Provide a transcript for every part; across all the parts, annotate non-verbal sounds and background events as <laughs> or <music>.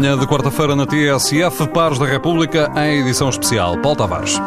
Manhã de quarta-feira na TSF, Pares da República, em edição especial. Paulo Tavares.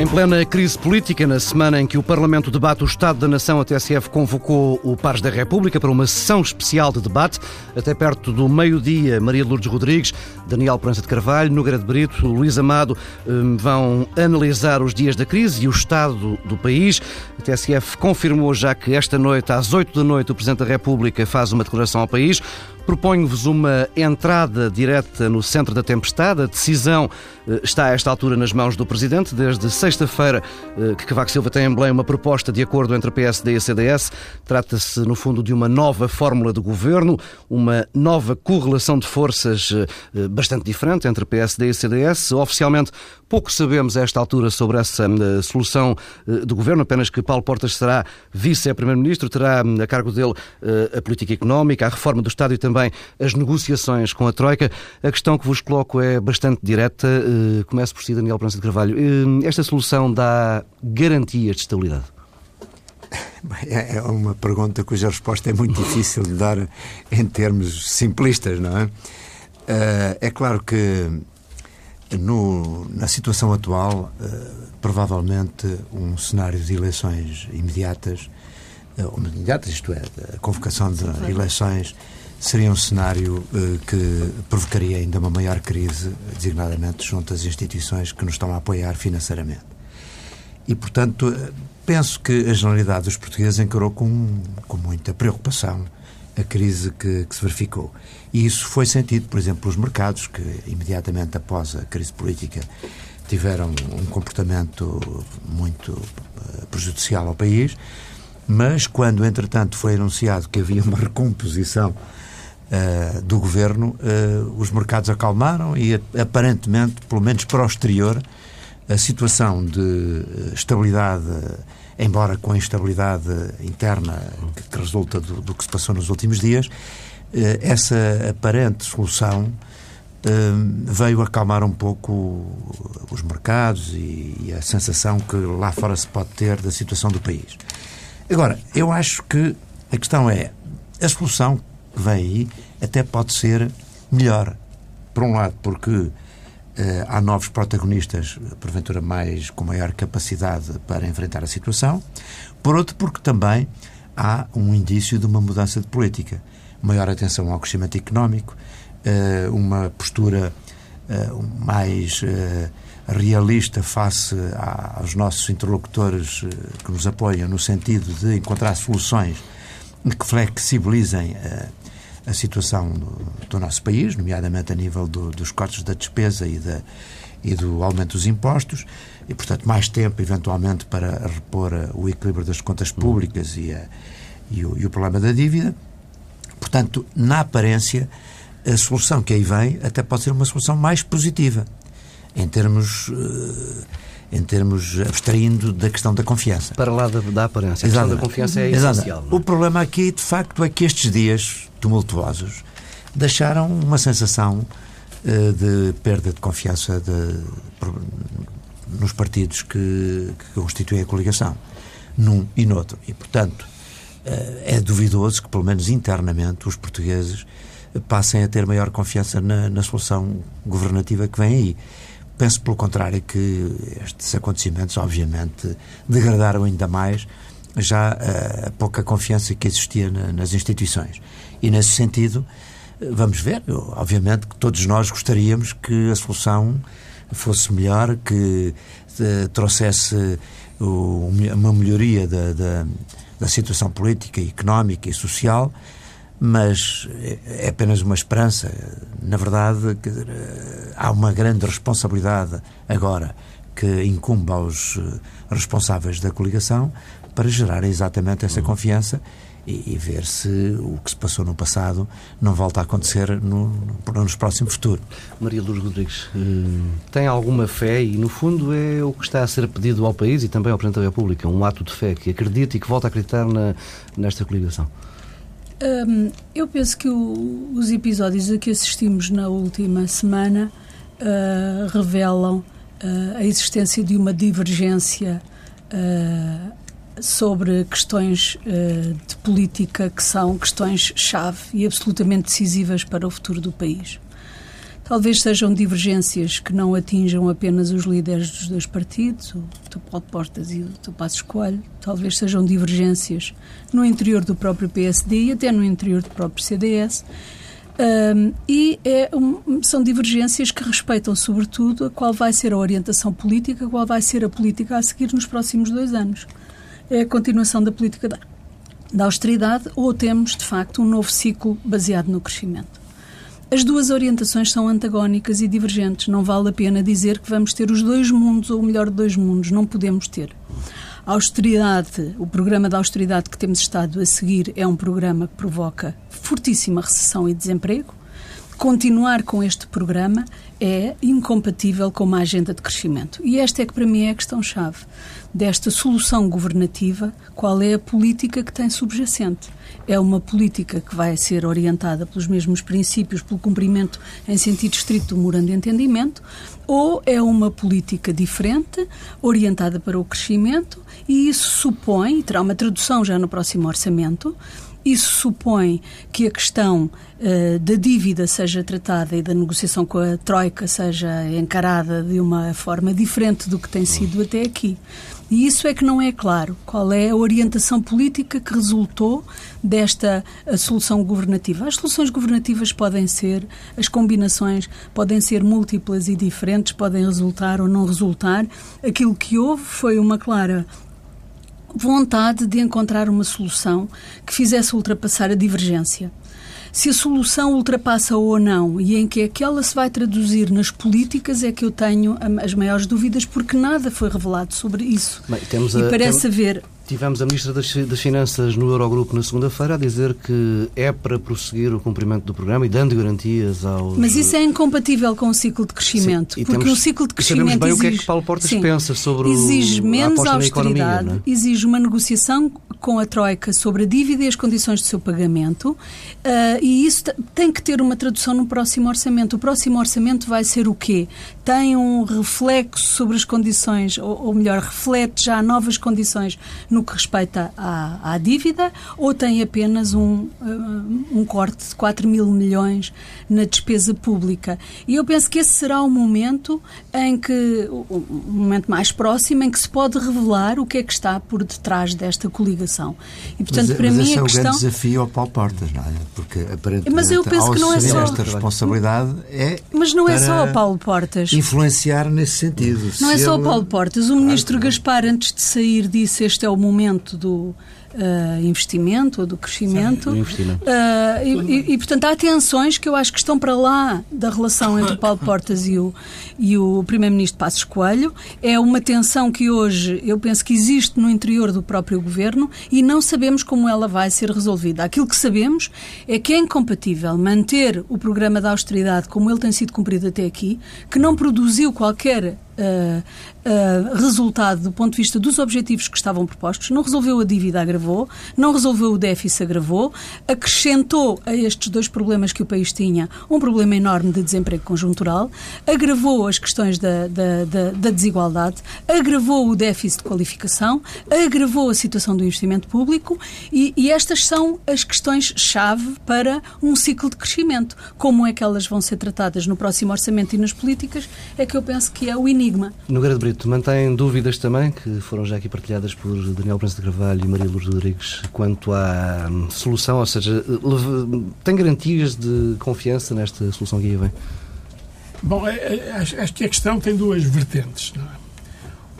Em plena crise política, na semana em que o Parlamento debate o Estado da Nação, a TSF convocou o Pares da República para uma sessão especial de debate. Até perto do meio-dia, Maria Lourdes Rodrigues, Daniel Prança de Carvalho, Nogueira de Brito, Luís Amado hum, vão analisar os dias da crise e o estado do país. A TSF confirmou já que esta noite, às 8 da noite, o Presidente da República faz uma declaração ao país. Proponho-vos uma entrada direta no centro da tempestade. A decisão eh, está a esta altura nas mãos do Presidente. Desde sexta-feira eh, que Cavaco Silva tem em Belém uma proposta de acordo entre PSD e CDS. Trata-se, no fundo, de uma nova fórmula de governo, uma nova correlação de forças eh, bastante diferente entre PSD e CDS. Oficialmente, pouco sabemos a esta altura sobre essa solução de governo, apenas que Paulo Portas será vice-primeiro-ministro, terá hum, a cargo dele a política económica, a reforma do Estado e também as negociações com a Troika. A questão que vos coloco é bastante direta. Eh, começo por si, Daniel Prança de Carvalho. Eh, esta solução dá garantias de estabilidade? É uma pergunta cuja resposta é muito difícil de dar em termos simplistas, não é? Eh, é claro que no, na situação atual, provavelmente um cenário de eleições imediatas, imediatas, isto é, a convocação de eleições seria um cenário uh, que provocaria ainda uma maior crise, designadamente junto às instituições que nos estão a apoiar financeiramente. E, portanto, penso que a generalidade dos portugueses encarou com, com muita preocupação a crise que, que, se verificou. E isso foi sentido, por exemplo, pelos mercados, que imediatamente após a crise política tiveram um comportamento muito uh, prejudicial ao país, mas quando, entretanto, foi anunciado que havia uma <laughs> recomposição uh, do governo, uh, os mercados acalmaram e, aparentemente, pelo menos para o exterior, a situação de eh, estabilidade, embora com a instabilidade interna que, que resulta do, do, que se passou nos últimos dias, essa aparente solução veio acalmar um pouco os mercados e, a sensação que lá fora se pode ter da situação do país. Agora, eu acho que a questão é a solução que vem aí até pode ser melhor. Por um lado, porque uh, há novos protagonistas, porventura mais com maior capacidade para enfrentar a situação. Por outro, porque também há um indício de uma mudança de política. Maior atenção ao crescimento económico, uh, uma postura uh, mais realista face aos nossos interlocutores que nos apoiam, no sentido de encontrar soluções que flexibilizem a situação do, do nosso país, nomeadamente a nível do, dos cortes da despesa e, da, e do aumento dos impostos, e, portanto, mais tempo, eventualmente, para repor o equilíbrio das contas públicas e, a, e, o, e o problema da dívida. Portanto, na aparência, a solução que aí vem até pode ser uma solução mais positiva, em termos. Uh, em termos abstraindo da questão da confiança. Para lá da, da aparência. A questão da confiança é essencial. É? O problema aqui, de facto, é que estes dias tumultuosos deixaram uma sensação uh, de perda de confiança de, nos partidos que, que, constituem a coligação, num e noutro. E, portanto, é duvidoso que, pelo menos internamente, os portugueses passem a ter maior confiança na, na solução governativa que vem aí. Penso, pelo contrário, que estes acontecimentos, obviamente, degradaram ainda mais já a pouca confiança que existia na, nas instituições. E, nesse sentido, vamos ver, obviamente, que todos nós gostaríamos que a solução fosse melhor, que uh, trouxesse uma melhoria da, da, da situação política, económica e social, mas é apenas uma esperança. Na verdade, há uma grande responsabilidade agora que incumbe aos eh, responsáveis da coligação para gerar exatamente essa confiança e, e, ver se o que se passou no passado não volta a acontecer no, no, nos próximos futuros. Maria Lourdes Rodrigues, eh, tem alguma fé e, no fundo, é o que está a ser pedido ao país e também ao Presidente da República, um ato de fé que acredite e que volta a acreditar na, nesta coligação? Um, eu penso que o, os episódios a que assistimos na última semana uh, revelam uh, a existência de uma divergência uh, sobre questões uh, de política que são questões-chave e absolutamente decisivas para o futuro do país. Talvez sejam divergências que não atinjam apenas os líderes dos dois partidos, o Dr. Paulo Portas e o Dr. Passos Coelho. Talvez sejam divergências no interior do próprio PSD e até no interior do próprio CDS. Um, e é um, são divergências que respeitam, sobretudo, a qual vai ser a orientação política, qual vai ser a política a seguir nos próximos dois anos. É a continuação da política da, da austeridade ou temos, de facto, um novo ciclo baseado no crescimento. As duas orientações são antagónicas e divergentes. Não vale a pena dizer que vamos ter os dois mundos ou o melhor de dois mundos. Não podemos ter. A austeridade, o programa da austeridade que temos estado a seguir é um programa que provoca fortíssima recessão e desemprego. Continuar com este programa é incompatível com uma agenda de crescimento. E esta é que para mim é a questão-chave desta solução governativa, qual é a política que tem subjacente é uma política que vai ser orientada pelos mesmos princípios, pelo cumprimento em sentido estrito do morando de entendimento, ou é uma política diferente, orientada para o crescimento, e isso supõe, terá uma tradução já no próximo orçamento, isso supõe que a questão uh, da dívida seja tratada e da negociação com a Troika seja encarada de uma forma diferente do que tem sido até aqui. E isso é que não é claro. Qual é a orientação política que resultou desta solução governativa? As soluções governativas podem ser, as combinações podem ser múltiplas e diferentes, podem resultar ou não resultar. Aquilo que houve foi uma clara vontade de encontrar uma solução que fizesse ultrapassar a divergência se a solução ultrapassa ou não e em que é que ela se vai traduzir nas políticas é que eu tenho as maiores dúvidas, porque nada foi revelado sobre isso. Bem, e parece tem... haver Tivemos a Ministra das, Finanças no Eurogrupo na segunda-feira a dizer que é para prosseguir o cumprimento do programa e dando garantias aos. Mas isso é incompatível com o ciclo de crescimento. Sim, porque temos, um ciclo de crescimento. Sabemos bem exige, o que é que Paulo Portas sim, pensa sobre exige o, menos a austeridade, economia, é? exige uma negociação com a Troika sobre a dívida e as condições de seu pagamento, uh, e isso tem que ter uma tradução no próximo orçamento. O próximo orçamento vai ser o quê? Tem um reflexo sobre as condições, ou, ou melhor, reflete já novas condições no que respeita à, à dívida, ou tem apenas um, uh, um corte de 4 mil milhões na despesa pública? E eu penso que esse será o momento em que, o, o momento mais próximo, em que se pode revelar o que é que está por detrás desta coligação. E, portanto, mas, para mas mim, esse é o questão... grande desafio ao Paulo Portas, não é? Porque, aparentemente, mas eu penso que não é só... esta responsabilidade é Mas não é só ao Paulo Portas. Influenciar nesse sentido. Não é só ao Paulo Portas. O ministro Gaspar, antes de sair, disse este é o momento do uh, investimento ou do crescimento. Sim, investimento. Uh, e, e, portanto, há tensões que eu acho que estão para lá da relação entre o Paulo Portas e o, e o Primeiro-Ministro Passos Coelho. É uma tensão que hoje eu penso que existe no interior do próprio governo e não sabemos como ela vai ser resolvida. Aquilo que sabemos é que é incompatível manter o programa da austeridade como ele tem sido cumprido até aqui, que não produziu qualquer uh, uh, resultado do ponto de vista dos objetivos que estavam propostos, não resolveu a dívida, agravou, não resolveu o déficit, agravou, acrescentou a estes dois problemas que o país tinha um problema enorme de desemprego conjuntural, agravou as questões da, da, da, da desigualdade, agravou o déficit de qualificação, agravou a situação do investimento público. E, e estas são as questões-chave para um ciclo de crescimento. Como é que elas vão ser tratadas no próximo orçamento e nas políticas é que eu penso que é o enigma. Nogueira de Brito, mantém dúvidas também, que foram já aqui partilhadas por Daniel Prensa de Carvalho e Maria Lourdes Rodrigues, quanto à hum, solução, ou seja, tem garantias de confiança nesta solução que aí vem? Bom, é, é, acho que a questão tem duas vertentes. É?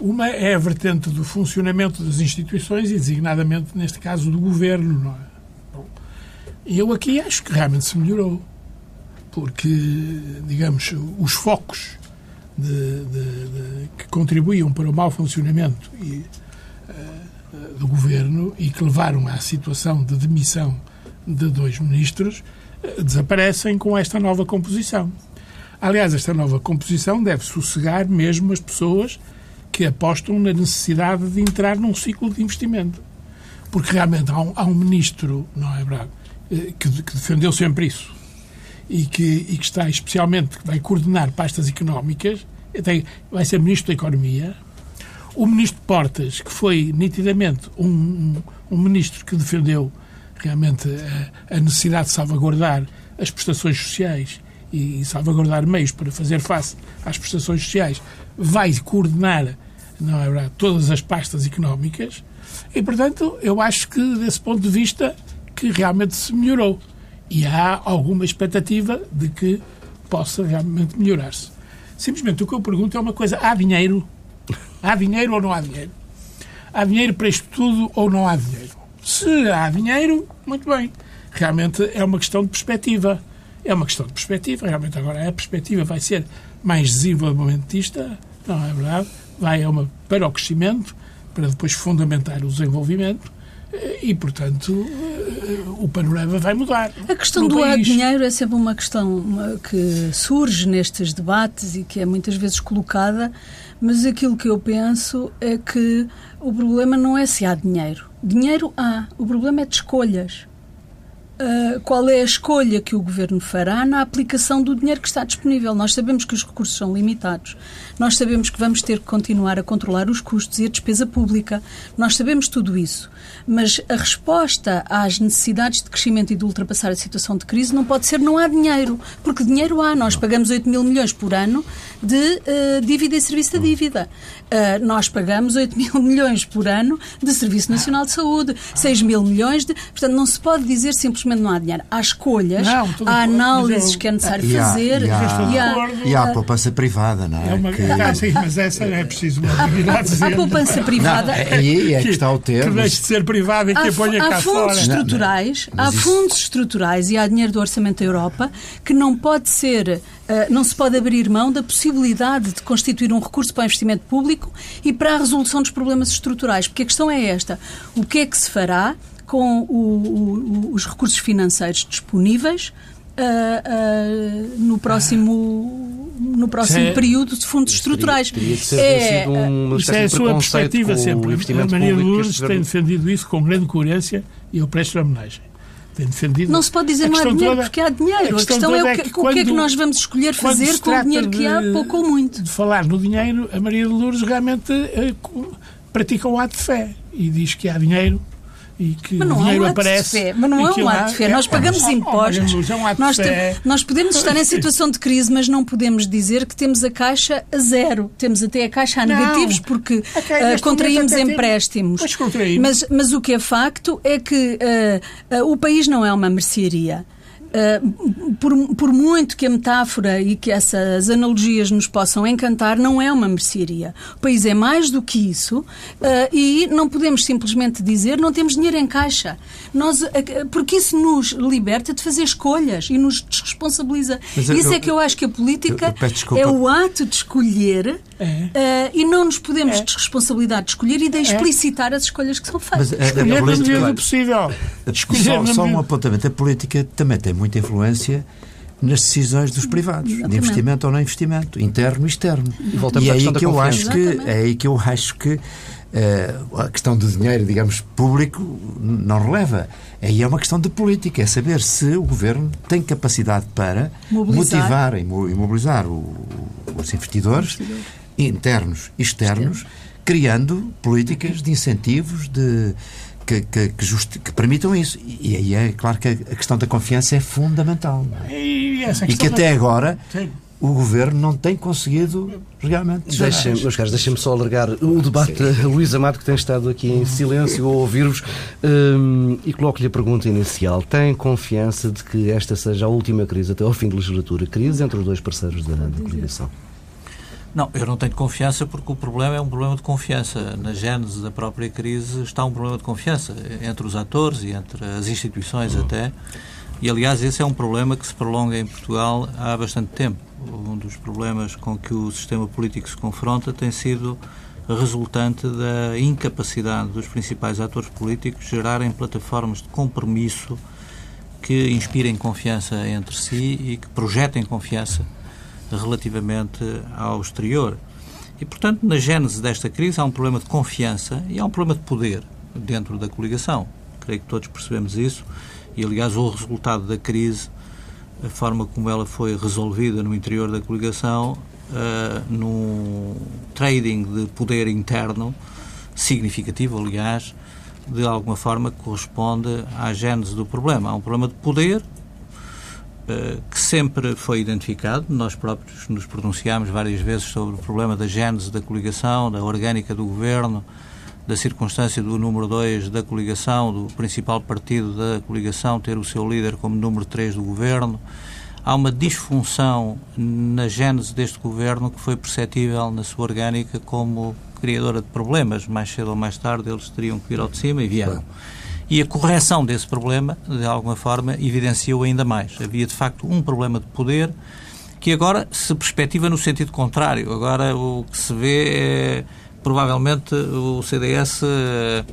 Uma é a vertente do funcionamento das instituições e, designadamente, neste caso, do governo. É? Bom, eu aqui acho que realmente se melhorou, porque, digamos, os focos de, de, que contribuíam para o mau funcionamento e, uh, do governo e que levaram à situação de demissão de dois ministros uh, desaparecem com esta nova composição. Aliás, esta nova composição deve sossegar mesmo as pessoas que apostam na necessidade de entrar num ciclo de investimento. Porque realmente há um, há um ministro, não é verdade, que, que defendeu sempre isso e que, e que está especialmente, que vai coordenar pastas económicas, tem, vai ser Ministro da Economia. o ministro Portas, que foi nitidamente um, um, um ministro que defendeu realmente a, a, necessidade de salvaguardar as prestações sociais e, e salvaguardar meios para fazer face às prestações sociais, vai coordenar não é verdade, todas as pastas económicas e, portanto, eu acho que, desse ponto de vista, que realmente se melhorou. E há alguma expectativa de que possa realmente melhorar-se. Simplesmente o que eu pergunto é uma coisa: há dinheiro? Há dinheiro ou não há dinheiro? Há dinheiro para isto tudo ou não há dinheiro? Se há dinheiro, muito bem. Realmente é uma questão de perspectiva. É uma questão de perspectiva. Realmente agora a perspectiva vai ser mais desenvolvimentista, não é verdade? Vai uma, para o crescimento, para depois fundamentar o desenvolvimento e, portanto, o panorama vai mudar. A questão do há dinheiro é sempre uma questão que surge nestes debates e que é muitas vezes colocada, mas aquilo que eu penso é que o problema não é se há dinheiro. Dinheiro há, o problema é de escolhas. Uh, qual é a escolha que o governo fará na aplicação do dinheiro que está disponível. Nós sabemos que os recursos são limitados. Nós sabemos que vamos ter que continuar a controlar os custos e a despesa pública. Nós sabemos tudo isso. Mas a resposta às necessidades de crescimento e de ultrapassar a situação de crise não pode ser não há dinheiro. Porque dinheiro há. Nós pagamos 8 mil milhões por ano de uh, dívida e serviço da dívida. Uh, nós pagamos 8 mil <laughs> milhões por ano de Serviço Nacional de Saúde, 6 mil milhões de. Portanto, não se pode dizer simplesmente não há dinheiro. Há escolhas, não, há análises eu... que é necessário e há, fazer. E há, e há, e há a poupança privada, não é? é uma... que... ah, sim, mas essa é preciso uma. Há poupança <laughs> privada. Não, é aí é que está o termo. Que ser privada e que a ponha cá há fundos fora. Estruturais, não, não. Há isso... fundos estruturais e há dinheiro do Orçamento da Europa que não pode ser Uh, não se pode abrir mão da possibilidade de constituir um recurso para o investimento público e para a resolução dos problemas estruturais. Porque a questão é esta: o que é que se fará com o, o, os recursos financeiros disponíveis uh, uh, no próximo, no próximo é, período de fundos estruturais. Teria, teria é, um isso é a sua perspectiva sempre. A Maria Lourdes tem defendido isso com grande coerência e eu presto homenagem tem defendido. Não se pode dizer não há dinheiro toda, porque há dinheiro. A questão, a questão é o que, é que, o que é que nós vamos escolher fazer com o dinheiro que há, pouco ou muito. De falar no dinheiro, a Maria de Lourdes realmente uh, pratica o ato de fé e diz que há dinheiro e que mas não o dinheiro é um aparece. Fé, mas não é um ato de fé. Nós pagamos é, impostos. É ato nós, de nós podemos estar em <laughs> situação de crise, mas não podemos dizer que temos a caixa a zero. Temos até a caixa a negativos porque uh, contraímos empréstimos. Mas, mas o que é facto é que uh, uh, o país não é uma mercearia. Uh, por, por, muito que a metáfora e que essas analogias nos possam encantar, não é uma mercearia. O país é mais do que isso uh, e não podemos simplesmente dizer não temos dinheiro em caixa. Nós, uh, porque isso nos liberta de fazer escolhas e nos desresponsabiliza. Isso eu, é que eu acho que a política eu, é o ato de escolher é. e não nos podemos é. desresponsabilidade de escolher e de é. explicitar é. as escolhas que são feitas. Mas, escolher na medida do possível. Só, só um apontamento. A política também tem muita influência nas decisões dos privados, Exatamente. de investimento ou não investimento, interno e externo. E, e é aí que eu acho que é aí que eu acho que uh, a questão do dinheiro, digamos, público não releva. Aí é uma questão de política, é saber se o governo tem capacidade para mobilizar. motivar e mobilizar o, os investidores, investidores internos e externos, externos, criando políticas de incentivos, de que, que, que, justi- que, permitam isso. E aí é claro que a questão da confiança é fundamental. É? E, e, que até agora Sim. o governo não tem conseguido realmente. Deixem, meus caros, deixem-me só alargar o debate a <laughs> Luís Amado, que tem estado aqui em silêncio a ouvir-vos, um, e coloco-lhe a pergunta inicial. Tem confiança de que esta seja a última crise até ao fim da legislatura? Crise entre os dois parceiros da, da coligação? Não, eu não tenho confiança porque o problema é um problema de confiança. Na gênese da própria crise está um problema de confiança entre os atores e entre as instituições até. E, aliás, esse é um problema que se prolonga em Portugal há bastante tempo. Um dos problemas com que o sistema político se confronta tem sido resultante da incapacidade dos principais atores políticos gerarem plataformas de compromisso que inspirem confiança entre si e que projetem confiança relativamente ao exterior. E, portanto, na gênese desta crise há um problema de confiança e há um problema de poder dentro da coligação. Creio que todos percebemos isso e, aliás, o resultado da crise, a forma como ela foi resolvida no interior da coligação, uh, num trading de poder interno significativo, aliás, de alguma forma corresponde à gênese do problema. Há um problema de poder que sempre foi identificado. Nós próprios nos pronunciámos várias vezes sobre o problema da gênese da coligação, da orgânica do governo, da circunstância do número 2 da coligação, do principal partido da coligação ter o seu líder como número 3 do governo. Há uma disfunção na gênese deste governo que foi perceptível na sua orgânica como criadora de problemas. Mais cedo ou mais tarde eles teriam que vir ao de cima e vieram. E a correção desse problema, de alguma forma, evidenciou ainda mais. Havia, de facto, um problema de poder que agora se perspectiva no sentido contrário. Agora o que se vê é provavelmente o CDS eh,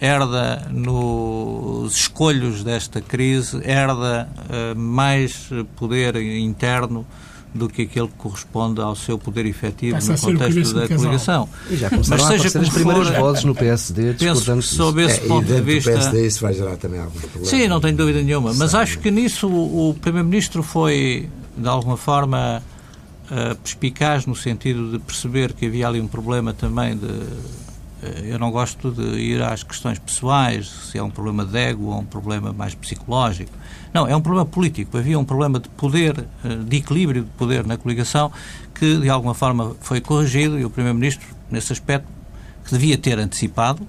herda nos escolhos desta crise, herda uh, mais poder interno do que aquele que corresponde ao seu poder efetivo Passa no contexto da coligação. E já Mas seja a as primeiras for, vozes no PSD penso que sob esse é, ponto de vista... PSD isso vai gerar também alguns problemas. Sim, não tenho dúvida nenhuma. Mas acho que nisso o Primeiro-Ministro foi, de alguma forma, uh, perspicaz no sentido de perceber que havia ali um problema também de. Uh, eu não gosto de ir às questões pessoais, se é um problema de ego ou um problema mais psicológico. Não, é um problema político. Havia um problema de poder, uh, de equilíbrio de poder na coligação que, de alguma forma, foi corrigido e o Primeiro-Ministro, nesse aspecto, que devia ter antecipado,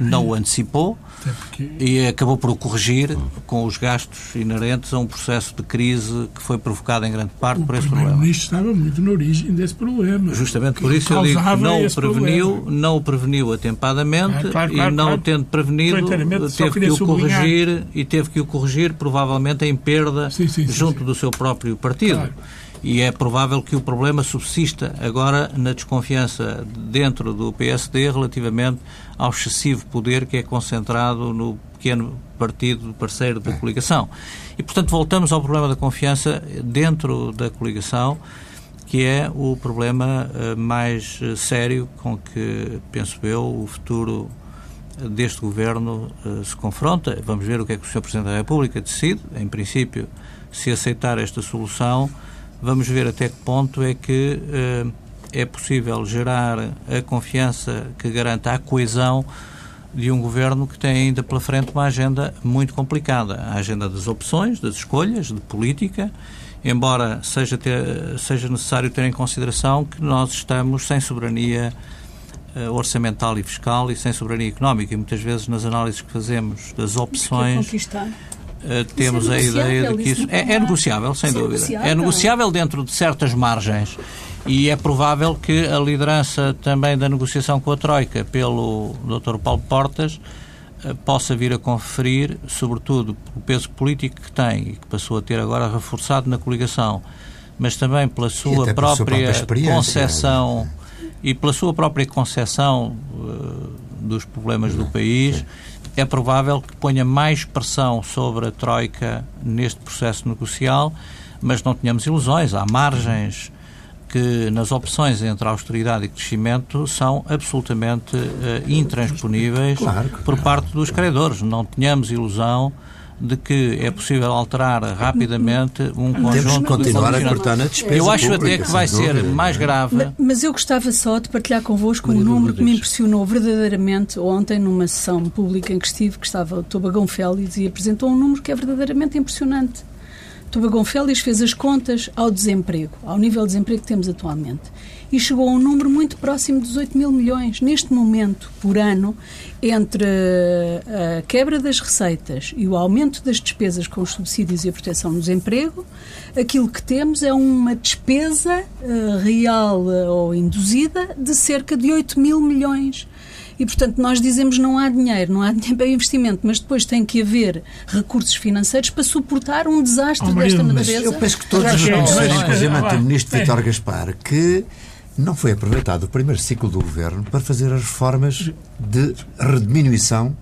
não o antecipou porque... e acabou por o corrigir com os gastos inerentes a um processo de crise que foi provocado em grande parte o por esse problema. O Primeiro-Ministro estava muito na origem desse problema. Justamente por isso eu digo que não o preveniu, problema. não o preveniu atempadamente ah, claro, claro, e não claro. tendo prevenido teve que o corrigir e teve que o corrigir provavelmente em perda sim, sim, sim, junto do seu próprio partido e é provável que o problema subsista agora na desconfiança dentro do PSD relativamente ao excessivo poder que é concentrado no pequeno partido parceiro da coligação. E, portanto, voltamos ao problema da confiança dentro da coligação, que é o problema eh, mais eh, sério com que, penso eu, o futuro deste governo uh, se confronta. Vamos ver o que é que o Sr. Presidente da República decide. Em princípio, se aceitar esta solução, vamos ver até que ponto é que uh, é possível gerar a confiança que garanta a coesão de um governo que tem ainda pela frente uma agenda muito complicada. A agenda das opções, das escolhas, de política, embora seja, ter, seja necessário ter em consideração que nós estamos sem soberania uh, orçamental e fiscal e sem soberania económica. E muitas vezes nas análises que fazemos das opções Uh, temos é a ideia de que isso, é, é, negociável, sem isso é dúvida. É negociável. É negociável dentro de certas margens. E é provável que a liderança também da negociação com a Troika pelo Dr. Paulo Portas uh, possa vir a conferir, sobretudo o peso político que tem e que passou a ter agora reforçado na coligação, mas também pela sua própria, própria concepção e pela sua própria concepção uh, dos problemas do país é provável que ponha mais pressão sobre a Troika neste processo negocial, mas não tenhamos ilusões, há margens que nas opções entre austeridade e crescimento são absolutamente uh, intransponíveis claro, por parte dos credores. Não tenhamos ilusão de que é possível alterar rapidamente um conjunto Temos que continuar a cortar na despesa Eu acho pública, até que vai ser mais grave. Mas, mas, eu gostava só de partilhar convosco um número que me impressionou verdadeiramente ontem numa sessão pública em que estive, que estava o Tobagão Félix e apresentou um número que é verdadeiramente impressionante. Tobagão Félix fez as contas ao desemprego, ao nível de desemprego que temos atualmente e chegou a um número muito próximo dos 8 mil milhões. Neste momento, por ano, entre a quebra das receitas e o aumento das despesas com os subsídios e a proteção do desemprego, aquilo que temos é uma despesa uh, real uh, ou induzida de cerca de 8 mil milhões. E, portanto, nós dizemos não há dinheiro, não há <laughs> dinheiro para investimento, mas depois tem que haver recursos financeiros para suportar um desastre oh, desta natureza. Eu penso que todos reconhecerem, inclusive o Ministro Vitor Gaspar, que não foi aproveitado o primeiro ciclo do governo para fazer as reformas de diminuição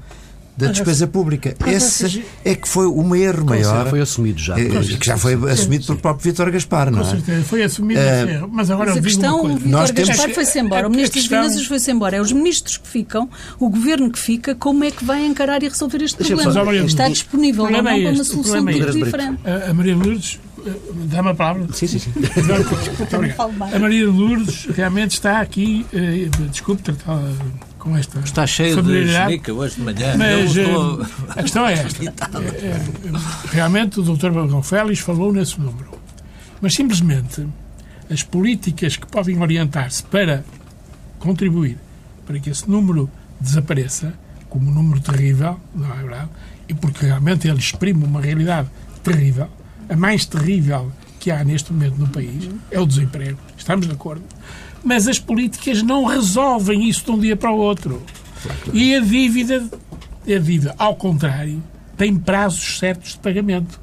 da despesa pública. Esse é que foi um erro maior. Foi assumido já. É, que já foi assumido pelo próprio Vítor Gaspar, não é? Com certeza, foi assumido uh, Mas agora mas a questão, o Vítor Gaspar foi-se embora, o Ministro das Finanças foi-se embora. É os ministros que ficam, o governo que fica, como é que vai encarar e resolver este problema? Está disponível, não é para uma solução tudo diferente. A Maria Lourdes Dá-me a palavra? Sim, sim, sim. Muito obrigado. A Maria de Lourdes realmente está aqui, eh, desculpe tratar com esta Está cheio de genica hoje de manhã. mas Eu estou- eh, a questão é esta. É, realmente o Dr. Balcão Félix falou nesse número. Mas simplesmente as políticas que podem orientar-se para contribuir para que esse número desapareça, como um número terrível, não é verdade? E porque realmente ele exprime uma realidade terrível, a mais terrível que há neste momento no país, é o desemprego. Estamos de acordo. Mas as políticas não resolvem isso de um dia para o outro. E a dívida, a dívida, ao contrário, tem prazos certos de pagamento.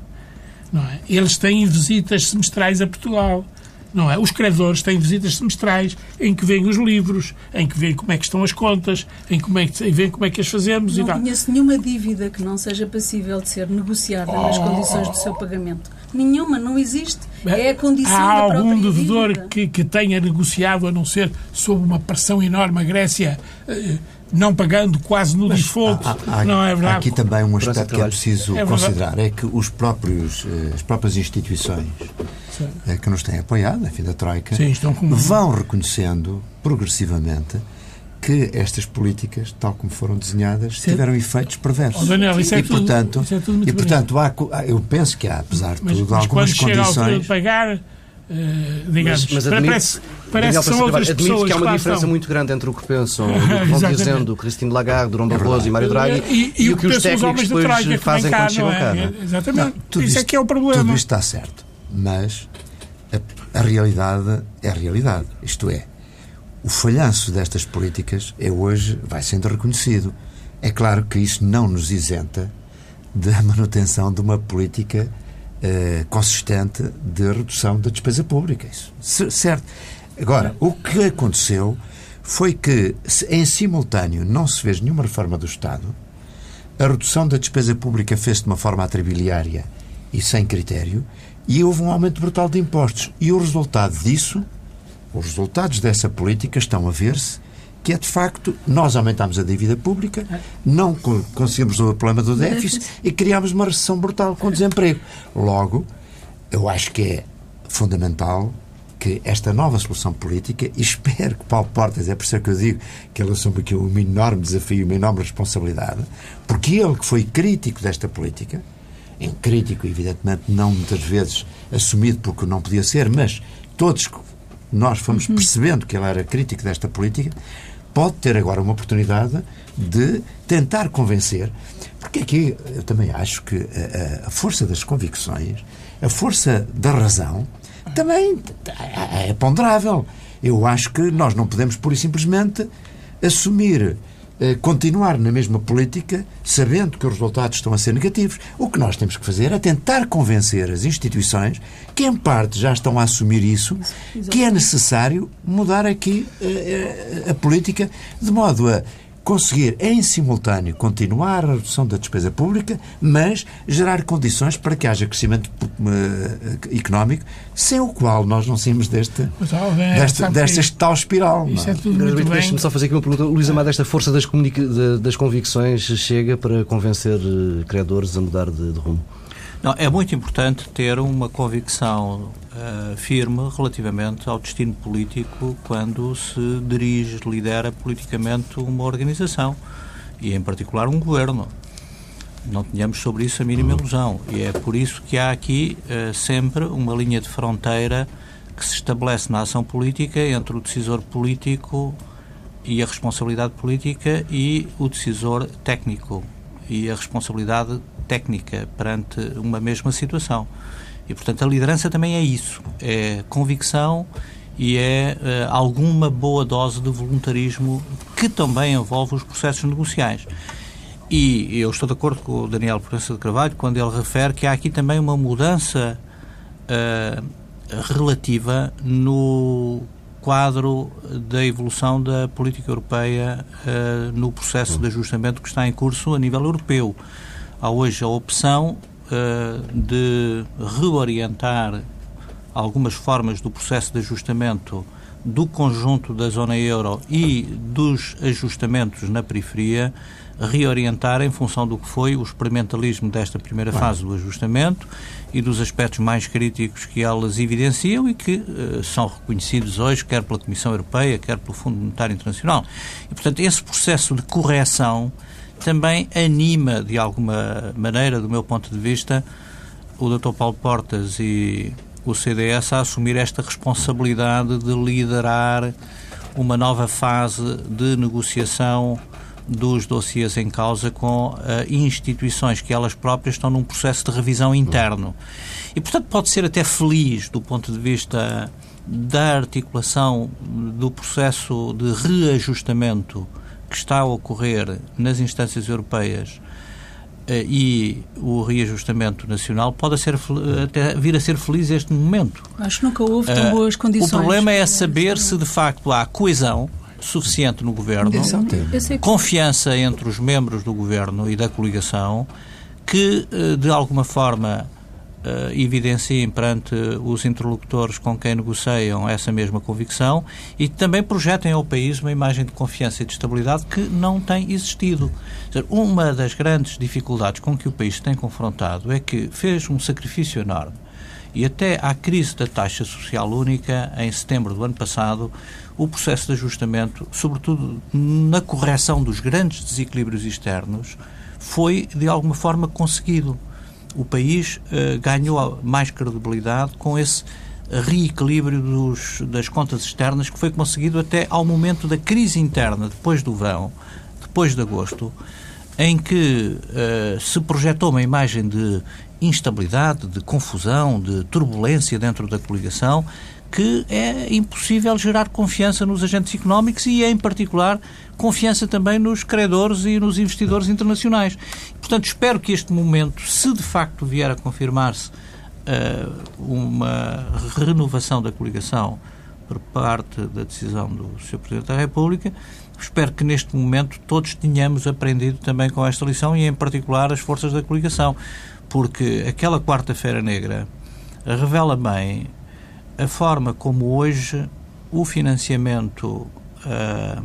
Não é? Eles têm visitas semestrais a Portugal. Não é? Os credores têm visitas semestrais em que vêm os livros, em que vêm como é que estão as contas, em como é que vêm como é que as fazemos e Não tal. conheço nenhuma dívida que não seja passível de ser negociada nas Oh. condições do seu pagamento. Nenhuma, não existe. É a condição Há da algum devedor que, que tenha negociado, a não ser sob uma pressão enorme, a Grécia eh, não pagando quase no Há- há- não é há verdade? aqui também um aspecto que é trabalho. preciso É considerar, é que os próprios, eh, as próprias instituições eh, que nos têm apoiado, enfim, da Troika, Sim, estão com- vão reconhecendo progressivamente que estas políticas, tal como foram desenhadas, Sim. tiveram efeitos perversos. Oh, Daniel, isso é e, tudo- portanto, isso é tudo muito e, portanto há há- eu penso que há, apesar de Mas, tudo, mas quando algumas chega a altura de condições. pagar, eh, digamos, Mas, mas admite, parece, parece Daniel que são outras Tavares, admite pessoas que há uma diferença estão. muito grande entre o que pensam, <laughs> o que vão dizendo Christine Lagarde, Durão Barroso e Mário Draghi E, e, o que os pensam os técnicos depois Troika que fazem cá, quando chegam não é? cá. não é? Exatamente. Tudo isso é isto- que é o problema. Tudo isto está certo, mas a, a realidade é a realidade. Isto é, o falhanço destas políticas é hoje, vai sendo reconhecido. É claro que isso não nos isenta da <laughs> manutenção de uma política eh, consistente de redução da despesa pública. Isso, certo. Agora, o que aconteceu foi que, em simultâneo, não se fez nenhuma reforma do Estado, a redução da despesa pública fez-se de uma forma atrabiliária e sem critério, e houve um aumento brutal de impostos. E o resultado disso, os resultados dessa política estão a ver-se, que é de facto, nós aumentámos a dívida pública, não co- conseguimos resolver o problema do déficit e criámos uma recessão brutal com desemprego. Logo, eu acho que é fundamental que esta nova solução política, e espero que Paulo Portas, é por isso que eu digo que ele assume aqui um enorme desafio, uma enorme responsabilidade, porque ele que foi crítico desta política, é um crítico, evidentemente, não muitas vezes assumido porque não podia ser, mas todos nós fomos percebendo que ele era crítico desta política, pode ter agora uma oportunidade de tentar convencer, porque aqui eu também acho que a, a- força das convicções, a força da razão, também é ponderável. Eu acho que nós não podemos, pura e simplesmente, assumir, continuar na mesma política, sabendo que os resultados estão a ser negativos. O que nós temos que fazer é tentar convencer as instituições, que em parte já estão a assumir isso, que é necessário mudar aqui eh, eh, a política de modo a conseguir, em simultâneo, continuar a redução da despesa pública, mas gerar condições para que haja crescimento eh, económico, sem o qual nós não saímos desta, desta que tal espiral. Isso é é? tudo muito. Deixe-me só fazer aqui uma pergunta. Luís Amado, esta força das, das convicções chega para convencer eh, credores a mudar de, de rumo? Não, é muito importante ter uma convicção eh, firme relativamente ao destino político quando se dirige, lidera politicamente uma organização e, em particular, um governo. Não tenhamos sobre isso a mínima ilusão. E é por isso que há aqui eh, sempre uma linha de fronteira que se estabelece na ação política entre o decisor político e a responsabilidade política e o decisor técnico e a responsabilidade técnica perante uma mesma situação. E, portanto, a liderança também é isso. É convicção e é eh, alguma boa dose de voluntarismo que também envolve os processos negociais. E eu estou de acordo com o Daniel Proença de Carvalho quando ele refere que há aqui também uma mudança eh, relativa no quadro da evolução da política europeia eh, no processo de ajustamento que está em curso a nível europeu. Há hoje a opção eh, de reorientar algumas formas do processo de ajustamento do conjunto da zona euro e dos ajustamentos na periferia reorientar em função do que foi o experimentalismo desta primeira fase do ajustamento e dos aspectos mais críticos que elas evidenciam e que uh, são reconhecidos hoje, quer pela Comissão Europeia, quer pelo Fundo Monetário Internacional. E, portanto, esse processo de correção também anima, de alguma maneira, do meu ponto de vista, o Dr. Paulo Portas e o CDS a assumir esta responsabilidade de liderar uma nova fase de negociação dos dossiês em causa com uh, instituições que elas próprias estão num processo de revisão interno. E, portanto, pode ser até feliz do ponto de vista da articulação do processo de reajustamento que está a ocorrer nas instâncias europeias uh, e o reajustamento nacional pode ser, até vir a ser feliz este momento. Acho que nunca houve tão uh, boas condições. O problema é saber se de facto há coesão suficiente no governo, confiança entre os membros do governo e da coligação, que eh, de alguma forma uh, evidenciem perante os interlocutores com quem negociam essa mesma convicção e também projetem ao país uma imagem de confiança e de estabilidade que não tem existido. Uma das grandes dificuldades com que o país tem confrontado é que fez um sacrifício enorme e até à crise da taxa social única, em setembro do ano passado, o processo de ajustamento, sobretudo na correção dos grandes desequilíbrios externos, foi de alguma forma conseguido. O país uh, ganhou mais credibilidade com esse reequilíbrio dos, das contas externas que foi conseguido até ao momento da crise interna, depois do verão, depois de agosto, em que uh, se projetou uma imagem de instabilidade, de confusão, de turbulência dentro da coligação, que é impossível gerar confiança nos agentes económicos e, em particular, confiança também nos credores e nos investidores internacionais. Portanto, espero que este momento, se de facto vier a confirmar-se uh, uma renovação da coligação por parte da decisão do Sr. Presidente da República, espero que neste momento todos tenhamos aprendido também com esta lição e, em particular, as forças da coligação porque aquela quarta-feira negra revela bem a forma como hoje o financiamento uh,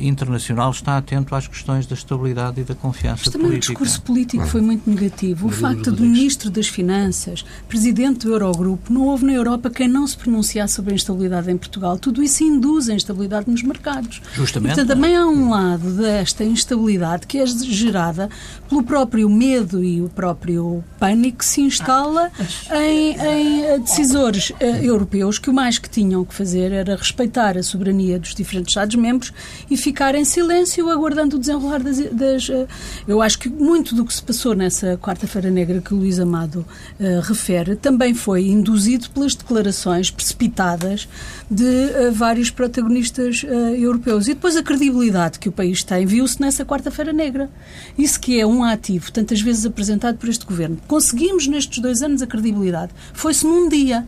internacional está atento às questões da estabilidade e da confiança Mas também política. o discurso político foi muito negativo. O facto do Ministro das Finanças, Presidente do Eurogrupo, não houve na Europa quem não se pronunciasse sobre a instabilidade em Portugal. Tudo isso induz a instabilidade nos mercados. Justamente. Portanto, também há um lado desta instabilidade que é gerada pelo próprio medo e o próprio pânico que se instala em, em decisores uh, europeus que o mais que tinham que fazer era respeitar a soberania dos diferentes Estados-membros e ficar em silêncio aguardando o desenrolar das, das uh, eu acho que muito do que se passou nessa quarta-feira negra que o Luís Amado uh, refere também foi induzido pelas declarações precipitadas de uh, vários protagonistas europeus. E depois a credibilidade que o país tem viu-se nessa quarta-feira negra. Isso que é um ativo tantas vezes apresentado por este governo. Conseguimos nestes dois anos a credibilidade. Foi-se num dia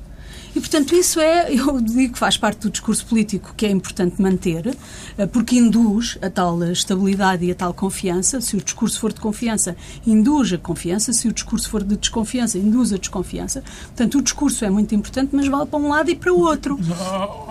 e, portanto, isso é, eu digo que faz parte do discurso político que é importante manter, eh, porque induz a tal estabilidade e a tal confiança. Se o discurso for de confiança, induz a confiança. Se o discurso for de desconfiança, induz a desconfiança. Portanto, o discurso é muito importante, mas vale para um lado e para o outro.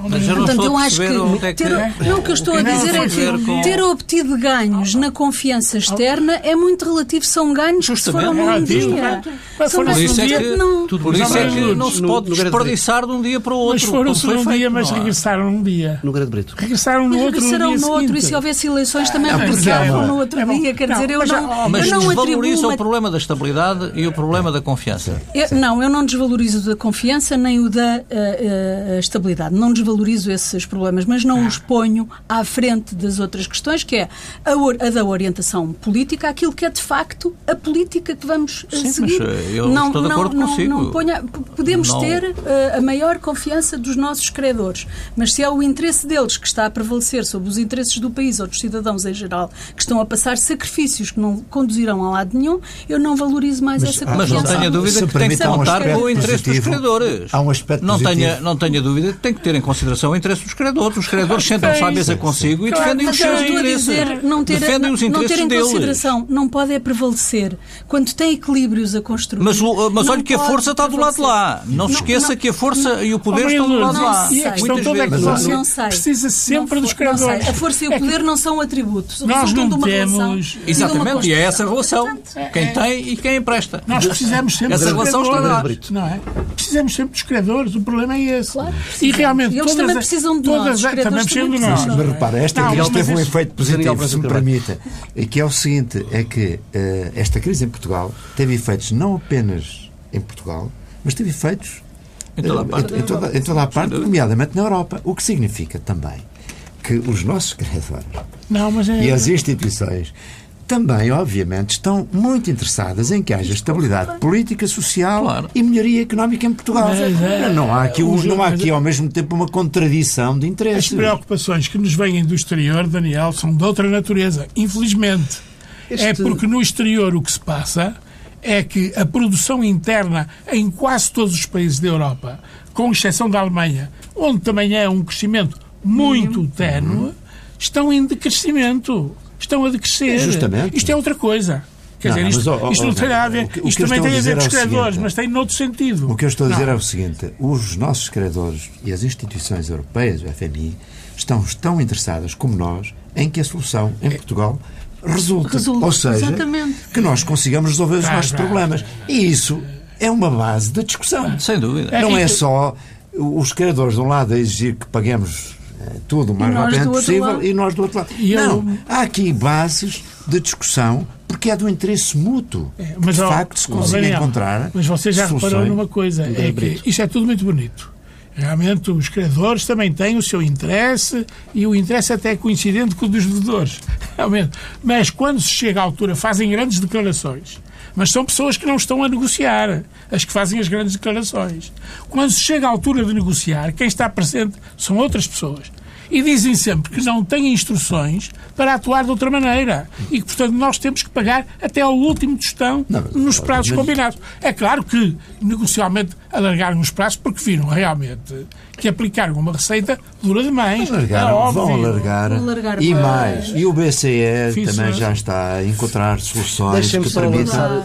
Mas eu Portanto, eu acho que, é que... Ter, não, o que eu estou a dizer é que com... ter obtido ganhos na confiança externa é muito relativo. São ganhos Justamente. que foram num dia. São por isso é que, não, por isso é que não se pode desperdiçar regressar de um dia para o outro. Mas foram-se num feito, dia, mas regressaram num dia. No Grande Brito. Regressaram no mas outro regressaram no, no outro e se houvesse eleições também regressavam no outro é dia. Quer dizer, eu não, mas eu não desvaloriza uma... o problema da estabilidade e o problema da confiança. Eu, não, eu não desvalorizo da confiança nem o da uh, uh, estabilidade. Não desvalorizo esses problemas, mas não os ponho à frente das outras questões, que é a, a da orientação política, aquilo que é de facto a política que vamos Sim, seguir. Mas eu não, estou de acordo não, consigo. Não ponha, podemos não. ter uh, a maior confiança dos nossos credores, mas se é o interesse deles que está a prevalecer sobre os interesses do país ou dos cidadãos em geral, que estão a passar sacrifícios que não conduzirão a lado nenhum, eu não valorizo mais mas, essa confiança. Mas não tenha dúvida que tem que contar um com o interesse positivo, dos credores. Há um aspecto não tenha, não tenha dúvida que tem que ter em consideração o interesse dos credores. Os credores sentam-se à mesa consigo e defendem os seus interesses. Não ter, defendem os interesses não ter em deles. consideração, não pode é prevalecer quando tem equilíbrios a construir. Mas, mas olha que a força está do lado de lá. Não, não se esqueça não, que a força força e o poder Oh, estão do lado não lá. E a questão toda é que não sei. precisa sempre Não dos credores. A força e o É poder não são atributos. Nós não temos- Exatamente, e é essa relação. Quem tem e quem empresta. Nós precisamos sempre Essa relação está lá. não é? Precisamos sempre dos credores, o problema é esse. Claro, e realmente E eles todas também precisam de nós, também precisam de nós. Mas repara, esta crise teve um efeito positivo, se me permita, e que é o seguinte, é que eh, esta crise em Portugal teve efeitos não apenas em Portugal, mas teve efeitos Em toda a parte. em, em toda, em toda a parte, dúvida. nomeadamente na Europa. O que significa também que os nossos credores Não, mas é, e as instituições também, obviamente, estão muito interessadas em que haja estabilidade política, social Claro. e melhoria económica em Portugal. Mas, é, não há aqui, um- os- não há mas- aqui ao mesmo tempo uma contradição de as interesses. preocupações que nos vêm do exterior, Daniel, são de outra natureza. Infelizmente. Este- É porque no exterior o que se passa é que a produção interna em quase todos os países da Europa, com exceção da Alemanha, onde também é um crescimento muito ténue, estão em decrescimento. Estão a decrescer. É justamente. Isto é outra coisa. Quer Não, dizer, isto, mas, ó, isto não tem nada a ver. que- o Isto também tem a ver com os é o credores, mas tem noutro sentido. O que eu estou a dizer Não. é o seguinte: os nossos credores e as instituições europeias, o FMI, estão tão interessadas como nós em que a solução em Portugal resulte. Resulte, Ou seja, exatamente. que nós consigamos resolver os Vai, nossos problemas. E isso é uma base de discussão. Sem dúvida. Não é que- só os credores de um lado a exigir que paguemos eh, tudo o mais rapidamente possível lado. e nós do outro lado. E eu- Não, há aqui bases de discussão porque é do interesse mútuo. É, que, de ó, facto se Daniel, encontrar. Mas você já reparou numa coisa: é que isto é tudo muito bonito. Realmente, os credores também têm o seu interesse e o interesse até é coincidente com o dos devedores. <laughs> Realmente. Mas quando se chega à altura, fazem grandes declarações. Mas são pessoas que não estão a negociar, as que fazem as grandes declarações. Quando se chega à altura de negociar, quem está presente são outras pessoas. E dizem sempre que não têm instruções para atuar de outra maneira. E que, portanto, nós temos que pagar até ao último tostão Não, mas- nos prazos mas- combinados. É claro que, negocialmente, alargaram os prazos porque viram realmente que aplicar uma receita dura demais. Alargaram, é vão alargar, e mais. mais. E o BCE Fiz também isso. já está a encontrar soluções que só permitam.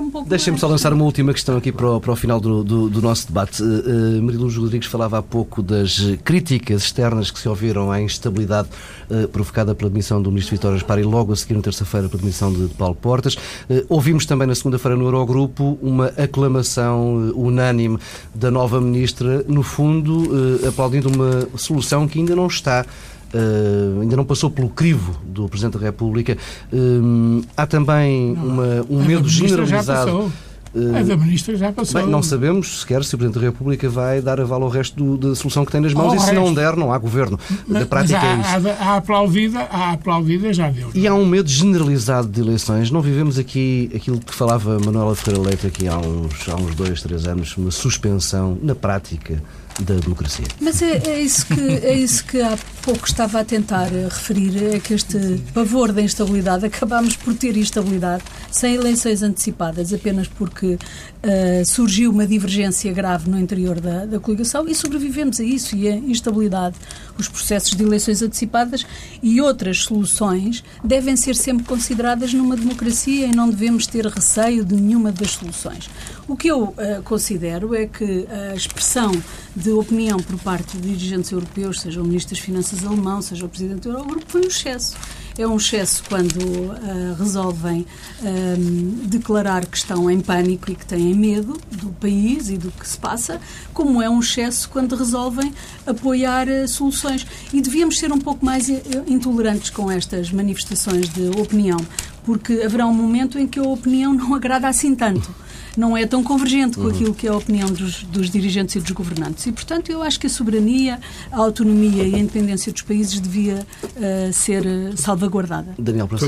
um Deixem-me só mais. lançar uma última questão aqui para o, para o final do, do- do nosso debate. Uh, uh, Mariluz Rodrigues falava há pouco das eh, críticas externas que se ouviram à instabilidade eh, provocada pela demissão do Ministro Vitório Gaspar e logo a seguir, na terça-feira, pela demissão de, de Paulo Portas. Eh, ouvimos também na segunda-feira no Eurogrupo uma aclamação eh, unânime da nova Ministra, no fundo, aplaudindo uma solução que ainda não está Uh, ainda não passou pelo crivo do Presidente da República. Uh, há também uma, um medo <laughs> generalizado. Uh, A da ministra já passou. Bem, não sabemos sequer se o Presidente da República vai dar aval ao resto do- da solução que tem nas mãos Ao e se não resto. der, não há governo. Mas- Na prática é a, isso. a, a aplaudida, a aplaudida já deu. E há um medo generalizado de eleições. Não vivemos aqui aquilo que falava Manuela Ferreira Leite aqui há uns, há uns dois, três anos, uma suspensão na prática da democracia. Mas é, é isso que, é isso que há pouco estava a tentar eh, referir, é que este pavor da instabilidade, acabámos por ter instabilidade sem eleições antecipadas, apenas porque eh, surgiu uma divergência grave no interior da, da coligação e sobrevivemos a isso e a instabilidade, os processos de eleições antecipadas e outras soluções devem ser sempre consideradas numa democracia e não devemos ter receio de nenhuma das soluções. O que eu eh, considero é que a expressão de opinião por parte de dirigentes europeus, seja o Ministro das Finanças alemão, seja o Presidente do Eurogrupo, foi um excesso. É um excesso quando ah, resolvem ahm, declarar que estão em pânico e que têm medo do país e do que se passa, como é um excesso quando resolvem apoiar ah, soluções. E devíamos ser um pouco mais eh, intolerantes com estas manifestações de opinião, porque haverá um momento em que a opinião não <laughs> agrada assim tanto não é tão convergente com aquilo que é a opinião dos, dos dirigentes e dos governantes. E, portanto, eu acho que a soberania, a autonomia e a independência dos países devia eh, ser eh, salvaguardada. Daniel, para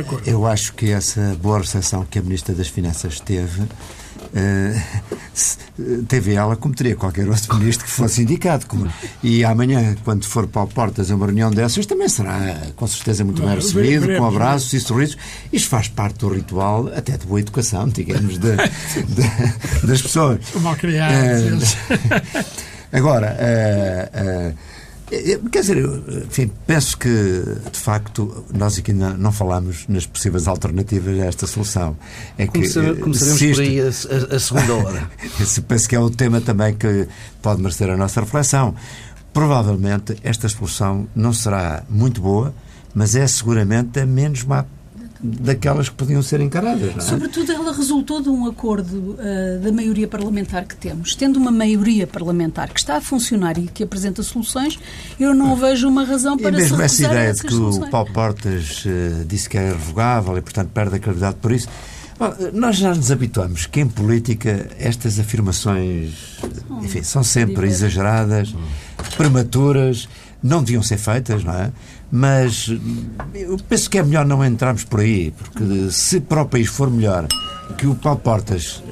acordo. Eu acho que essa boa recepção que a Ministra das Finanças teve, eh, se- teve ela como teria qualquer outro ministro que fosse indicado. Como- e amanhã, quando for para o Portas a uma reunião dessas, também será com certeza muito bem recebido, com abraços e sorrisos. Isto faz parte do ritual, até de boa educação, digamos, de- <laughs> de- das pessoas. Mal criados. Eh, <laughs> Agora, eh, eh, é, quer dizer, eu, enfim, penso que, de facto, nós aqui não, não falamos nas possíveis alternativas a esta solução. É que, começaremos isto, por aí a, a, segunda hora. <laughs> penso que é o tema também que pode merecer a nossa reflexão. Provavelmente esta solução não será muito boa, mas é seguramente a menos má daquelas que podiam ser encaradas. É? Sobretudo, ela resultou de um acordo uh, da maioria parlamentar que temos. Tendo uma maioria parlamentar que está a funcionar e que apresenta soluções, eu não vejo uma razão para e mesmo se essa ideia de que soluções. o Paulo Portas uh, disse que era revogável e, portanto, perde a credibilidade por isso. Bom, nós já nos habituamos que em política estas afirmações enfim, são sempre exageradas, prematuras, não deviam ser feitas, não é? Mas eu penso que é melhor não entrarmos por aí, porque se para o país for melhor que o Paulo Portas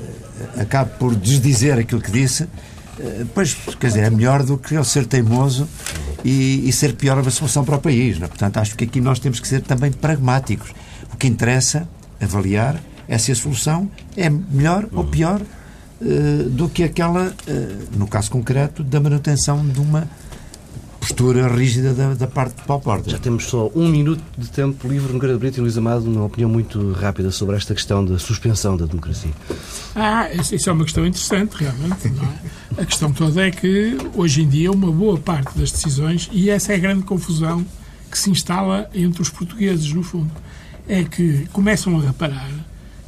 eh, acabe por desdizer aquilo que disse, eh, pois, quer dizer, é melhor do que ele ser teimoso e, e ser pior a solução para o país. Não é? Portanto, acho que aqui nós temos que ser também pragmáticos. O que interessa avaliar é se a solução é melhor ou pior uh, do que aquela, uh, no caso concreto, da manutenção de uma postura rígida da, da parte de Paulo Porta. Já temos só um minuto de tempo livre no Grande Brito e Luís Amado, uma opinião muito rápida sobre esta questão da suspensão da democracia. Ah, isso é uma questão interessante, realmente. É? A questão toda é que, hoje em dia, uma boa parte das decisões, e essa é a grande confusão que se instala entre os portugueses, no fundo, é que começam a reparar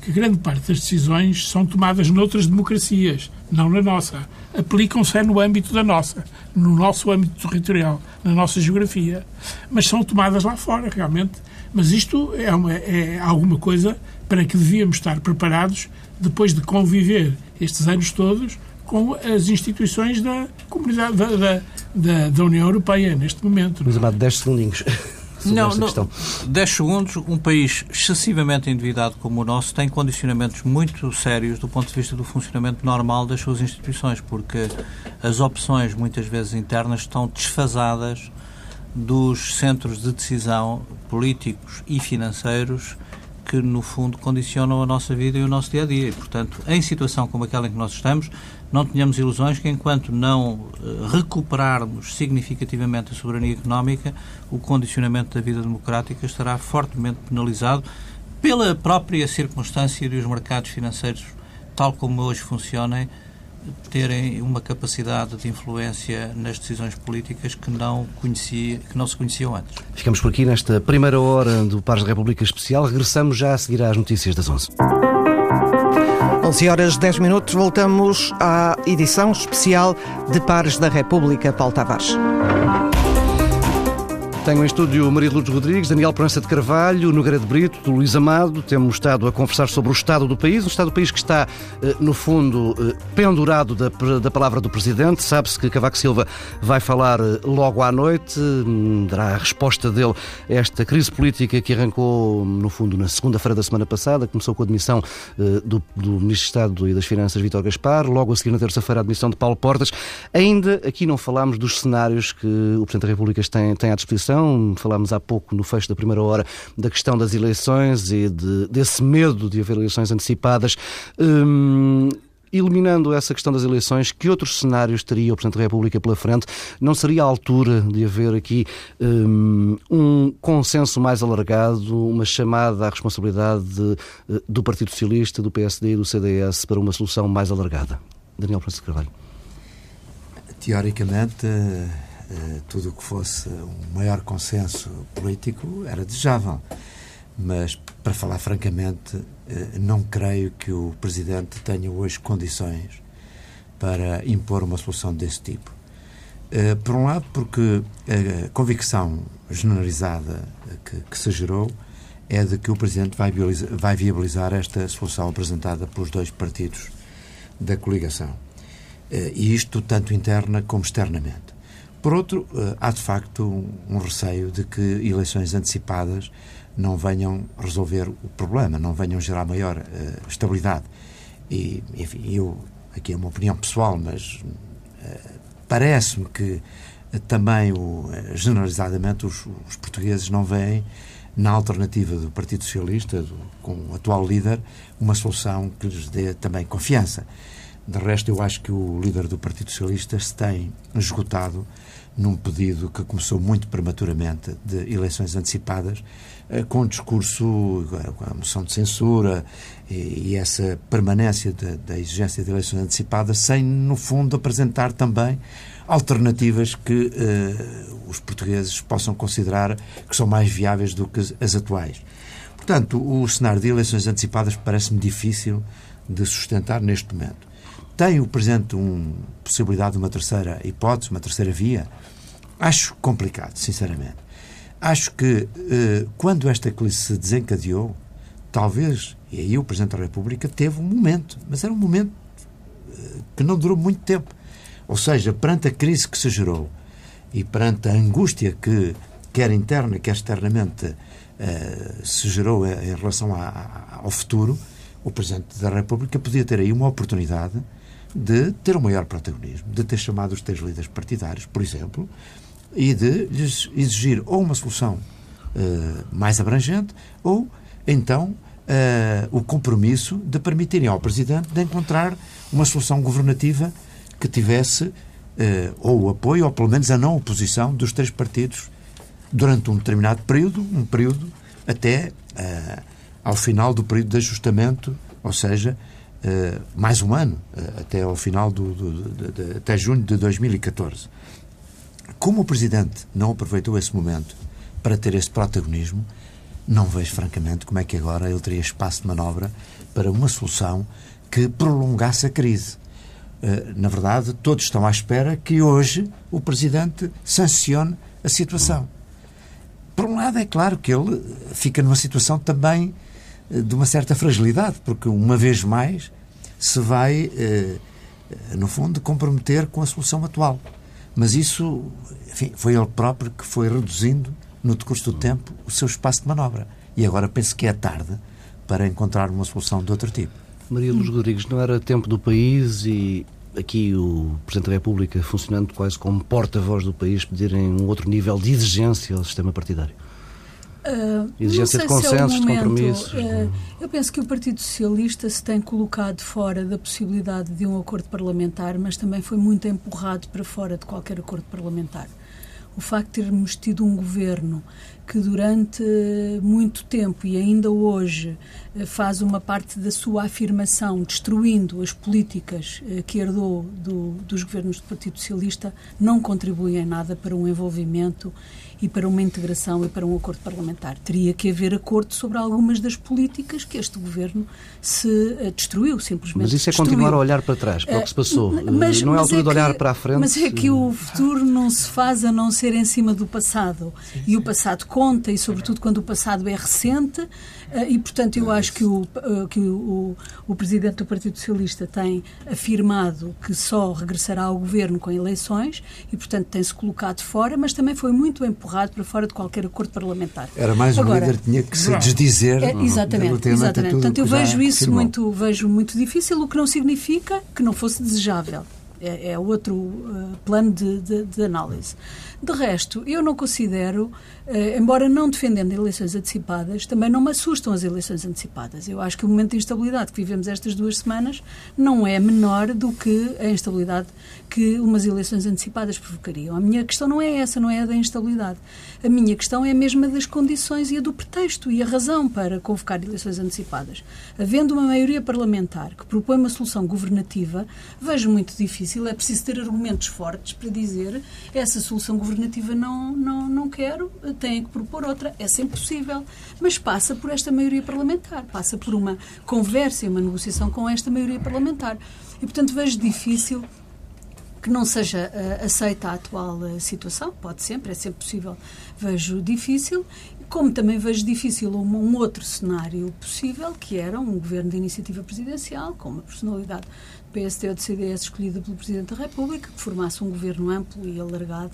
que grande parte das decisões são tomadas noutras democracias, não na nossa. Aplicam-se no âmbito da nossa, no nosso âmbito territorial, na nossa geografia. Mas são tomadas lá fora, realmente. Mas isto é, uma, é alguma coisa para que devíamos estar preparados depois de conviver estes anos todos com as instituições da comunidade da, da, da, União Europeia neste momento. Luís Amado, 10 segundinhos não, esta não, questão. 10 segundos, um país excessivamente endividado como o nosso tem condicionamentos muito sérios do ponto de vista do funcionamento normal das suas instituições, porque as opções, muitas vezes internas, estão desfasadas dos centros de decisão políticos e financeiros que, no fundo, condicionam a nossa vida e o nosso dia a dia. E, portanto, em situação como aquela em que nós estamos, não tenhamos ilusões que, enquanto não eh, recuperarmos significativamente a soberania económica, o condicionamento da vida democrática estará fortemente penalizado pela própria circunstância de os mercados financeiros, tal como hoje funcionem, terem uma capacidade de influência nas decisões políticas que não, conhecia, que não se conheciam antes. Ficamos por aqui nesta primeira hora do Pares da República Especial. Regressamos já a seguir às notícias das 11. 11 horas 10 minutos, voltamos à edição especial de Pares da República, Paulo Tavares. Tenho em estúdio Maria Lourdes Rodrigues, Daniel Proença de Carvalho, Nogueira de Brito, Luís Amado. Temos estado a conversar sobre o estado do país, o estado do país que está, eh, no fundo, eh, pendurado da, da palavra do Presidente. Sabe-se que Cavaco Silva vai falar eh, logo à noite, hum, dará a resposta dele a esta crise política que arrancou, no fundo, na segunda-feira da semana passada. Começou com a admissão do, do Ministro de Estado e das Finanças, Vítor Gaspar. Logo a seguir, na terça-feira, a admissão de Paulo Portas. Ainda aqui não falámos dos cenários que o Presidente da República tem, tem à disposição Falámos há pouco, no fecho da primeira hora, da questão das eleições e de, desse medo de haver eleições antecipadas. Hum, eliminando essa questão das eleições, que outros cenários teria o Presidente da República pela frente? Não seria a altura de haver aqui um, um consenso mais alargado, uma chamada à responsabilidade de, eh, do Partido Socialista, do PSD e do CDS para uma solução mais alargada? Daniel Francisco Carvalho. Teoricamente tudo o que fosse um maior consenso político era desejável. Mas, para falar francamente, eh, não creio que o Presidente tenha hoje condições para impor uma solução desse tipo. Eh, por um lado, porque a convicção generalizada que, que se gerou é de que o Presidente vai viabilizar, vai viabilizar esta solução apresentada pelos dois partidos da coligação. E isto tanto interna como externamente. Por outro, eh, há de facto um receio de que eleições antecipadas não venham resolver o problema, não venham gerar maior uh, estabilidade. E, enfim, eu, aqui é uma opinião pessoal, mas uh, parece-me que também, o, generalizadamente, os, os, portugueses não veem na alternativa do Partido Socialista, do, com o atual líder, uma solução que lhes dê também confiança. De resto, eu acho que o líder do Partido Socialista se tem esgotado num pedido que começou muito prematuramente de eleições antecipadas, eh, com discurso, eh, com a moção de censura e, essa permanência da exigência de eleições antecipadas, sem, no fundo, apresentar também alternativas que eh, os portugueses possam considerar que são mais viáveis do que as atuais. Portanto, o cenário de eleições antecipadas parece-me difícil de sustentar neste momento. Tem o Presidente uma possibilidade de uma terceira hipótese, uma terceira via? Acho complicado, sinceramente. Acho que eh, quando esta crise se desencadeou, talvez, e aí o Presidente da República teve um momento, mas era um momento eh, que não durou muito tempo. Ou seja, perante a crise que se gerou e perante a angústia que, quer interna, quer externamente, eh, se gerou em relação a, ao futuro, o Presidente da República podia ter aí uma oportunidade de ter um maior protagonismo, de ter chamado os três líderes partidários, por exemplo, e de lhes exigir ou uma solução uh, mais abrangente ou então uh, o compromisso de permitirem ao Presidente de encontrar uma solução governativa que tivesse uh, ou o apoio ou pelo menos a não oposição dos três partidos durante um determinado período, um período até ao final do período de ajustamento, ou seja, mais um ano, até ao final do, do, do de, até junho de 2014. Como o Presidente não aproveitou esse momento para ter esse protagonismo, não vejo francamente como é que agora ele teria espaço de manobra para uma solução que prolongasse a crise. Eh, na verdade, todos estão à espera que hoje o Presidente sancione a situação. Por um lado, é claro que ele fica numa situação também de uma certa fragilidade, porque uma vez mais se vai, eh, no fundo, comprometer com a solução atual. Mas isso, enfim, foi ele próprio que foi reduzindo, no decurso do tempo, o seu espaço de manobra. E agora penso que é tarde para encontrar uma solução de outro tipo. Maria Luz Rodrigues, não era tempo do país e aqui o Presidente da República, funcionando quase como porta-voz do país, pedirem um outro nível de exigência ao sistema partidário? Uh, Exigência de consensos, é de compromissos. Uh, eu penso que o Partido Socialista se tem colocado fora da possibilidade de um acordo parlamentar, mas também foi muito empurrado para fora de qualquer acordo parlamentar. O facto de termos tido um governo que durante muito tempo e ainda hoje eh, faz uma parte da sua afirmação destruindo as políticas que herdou do, dos governos do Partido Socialista, não contribui em nada para um envolvimento e para uma integração e para um acordo parlamentar. Teria que haver acordo sobre algumas das políticas que este governo se uh, destruiu, simplesmente. Mas isso é destruiu. continuar a olhar para trás, para o que se passou. Uh, mas, não é a altura é de olhar para a frente. Mas é que o futuro não se faz a não ser em cima do passado. Sim, sim. E o passado conta, e sobretudo quando o passado é recente, e portanto eu acho que, o, que o, o Presidente do Partido Socialista tem afirmado que só regressará ao governo com eleições, e portanto tem-se colocado fora, mas também foi muito empurrado empurrado para fora de qualquer acordo parlamentar. Era mais um Agora, líder que tinha que se desdizer. É, exatamente, exatamente. Portanto, eu vejo isso muito, vejo muito difícil, o que não significa que não fosse desejável. É, é outro uh, plano de, de, de análise. De resto, eu não considero, eh, embora não defendendo eleições antecipadas, também não me assustam as eleições antecipadas. Eu acho que o momento de instabilidade que vivemos estas duas semanas não é menor do que a instabilidade que umas eleições antecipadas provocariam. A minha questão não é essa, não é a da instabilidade. A minha questão é a mesma das condições e a do pretexto e a razão para convocar eleições antecipadas. Havendo uma maioria parlamentar que propõe uma solução governativa, vejo muito difícil, é preciso ter argumentos fortes para dizer essa solução governativa não, não, não quero, têm que propor outra. É sempre possível. Mas passa por esta maioria parlamentar, passa por uma conversa e uma negociação com esta maioria parlamentar. E, portanto, vejo difícil que não seja uh, aceita a atual uh, situação, pode sempre, é sempre possível, vejo difícil, como também vejo difícil um, um, outro cenário possível, que era um governo de iniciativa presidencial, com uma personalidade PSD ou do CDS escolhida pelo Presidente da República, que formasse um governo amplo e alargado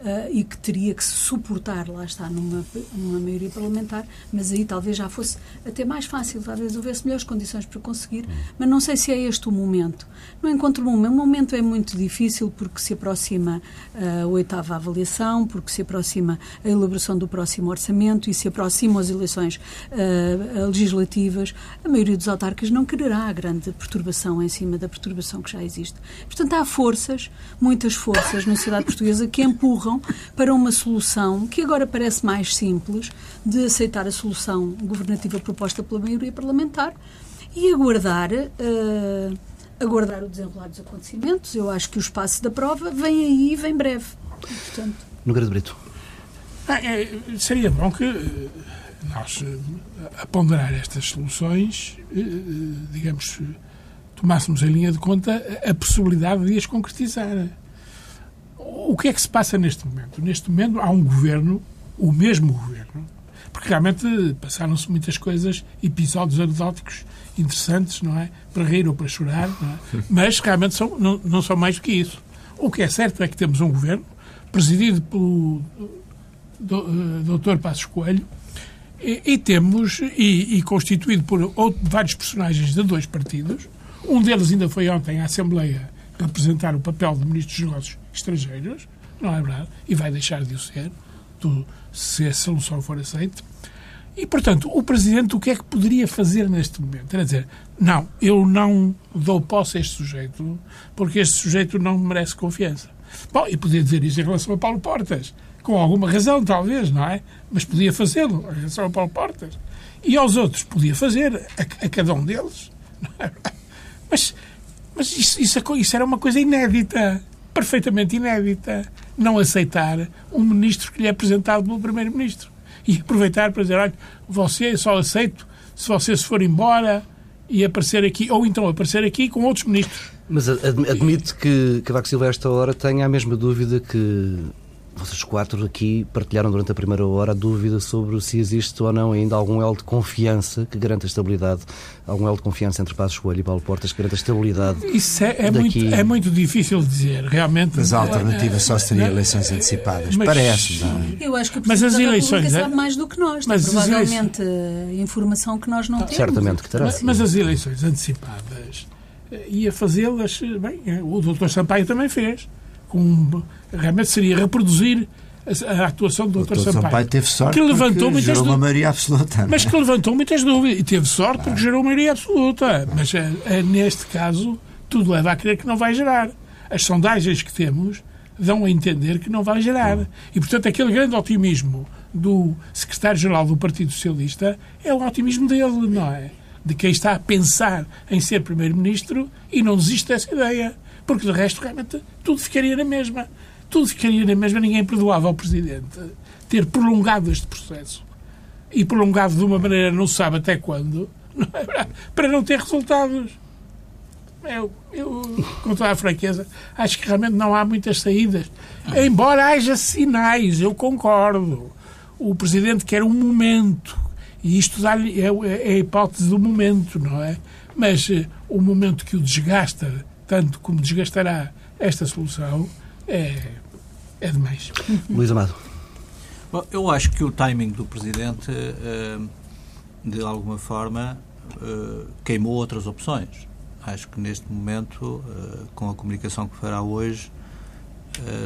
uh, e que teria que se suportar, lá está, numa, numa maioria parlamentar, mas aí talvez já fosse até mais fácil, talvez houvesse melhores condições para conseguir, mas não sei se é este o momento. Não encontro um momento. O momento é muito difícil porque se aproxima uh, a oitava avaliação, porque se aproxima a elaboração do próximo orçamento, e se aproximam as eleições uh, legislativas, a maioria dos autarcas não quererá grande perturbação em cima da perturbação que já existe. Portanto, há forças, muitas forças na sociedade portuguesa que empurram para uma solução que agora parece mais simples de aceitar a solução governativa proposta pela maioria parlamentar e aguardar. Uh, aguardar o desenrolar dos acontecimentos. Eu acho que o espaço da prova vem aí e vem breve. Portanto... Nogueira de Brito. Ah, é, seria bom que eh, nós, eh, a ponderar estas soluções, digamos, tomássemos em linha de conta a possibilidade de as concretizar. O que é que se passa neste momento? Neste momento há um governo, o mesmo governo, porque realmente passaram-se muitas coisas, episódios anedóticos interessantes, não é? Para rir ou para chorar, é? <laughs> mas realmente são, não, não são mais do que isso. O que é certo é que temos um governo presidido pelo Dr. Eh, Passos Coelho e, e temos e, e, constituído por outro, vários personagens de dois partidos. Um deles ainda foi ontem à Assembleia representar o papel do Ministro dos Negócios Estrangeiros, não é verdade? E vai deixar de o ser, se a solução for aceita. E, portanto, o Presidente o que é que poderia fazer neste momento? Era dizer, não, eu não dou posse a este sujeito porque este sujeito não merece confiança. Bom, e podia dizer isso em relação a Paulo Portas. Com alguma razão, talvez, não é? Mas podia fazê-lo em relação a Paulo Portas. E aos outros podia fazer, a, a cada um deles. É? Mas, mas isso, isso, isso era uma coisa inédita, perfeitamente inédita. Não aceitar um ministro que lhe é apresentado pelo Primeiro-Ministro e aproveitar para dizer, olha, você só aceito se você se for embora e aparecer aqui, ou então aparecer aqui com outros ministros. Mas admite que Cavaco Silva, a esta hora, tenha a mesma dúvida que vocês quatro aqui partilharam durante a primeira hora a dúvida sobre se existe ou não ainda algum elo de confiança que garanta a estabilidade, algum elo de confiança entre Passos Coelho e Paulo Portas que garanta a estabilidade. Isso é, é muito, é muito difícil dizer, realmente. Mas a alternativa só seria eleições antecipadas, parece, não? Eu acho que mas as eleições sabe é- mais do que nós, mas provavelmente eleições... informação que nós não temos. Certamente que terá. Mas, mas as eleições antecipadas eh, ia fazê-las, bem, eh, o Dr. Sampaio também fez com, realmente seria reproduzir a, a atuação do Dr. Sampaio. Sampaio teve sorte que levantou muitas gerou uma maioria absoluta. É? Mas que levantou muitas dúvidas. E teve sorte porque gerou uma maioria absoluta. Mas é, é, neste caso, tudo leva a crer que não vai gerar. As sondagens que temos dão a entender que não vai gerar. E, portanto, aquele grande otimismo do secretário-geral do Partido Socialista é o otimismo dele, não é? De quem está a pensar em ser primeiro-ministro e não desiste dessa ideia porque de resto realmente tudo ficaria na mesma. Tudo ficaria na mesma, ninguém perdoava ao Presidente ter prolongado este processo e prolongado de uma maneira não se sabe até quando, <laughs> não é para não ter resultados. Eu, eu, com toda a franqueza, acho que realmente não há muitas saídas. Embora haja sinais, eu concordo. O Presidente quer um momento, e isto dá-lhe é, é a hipótese do momento, não é? Mas uh, o momento que o desgasta tanto como desgastará esta solução, é, é demais. Luís Amado. Bom, eu acho que o timing do Presidente, eh, de alguma forma, eh, queimou outras opções. Acho que neste momento, eh, com a comunicação que fará hoje,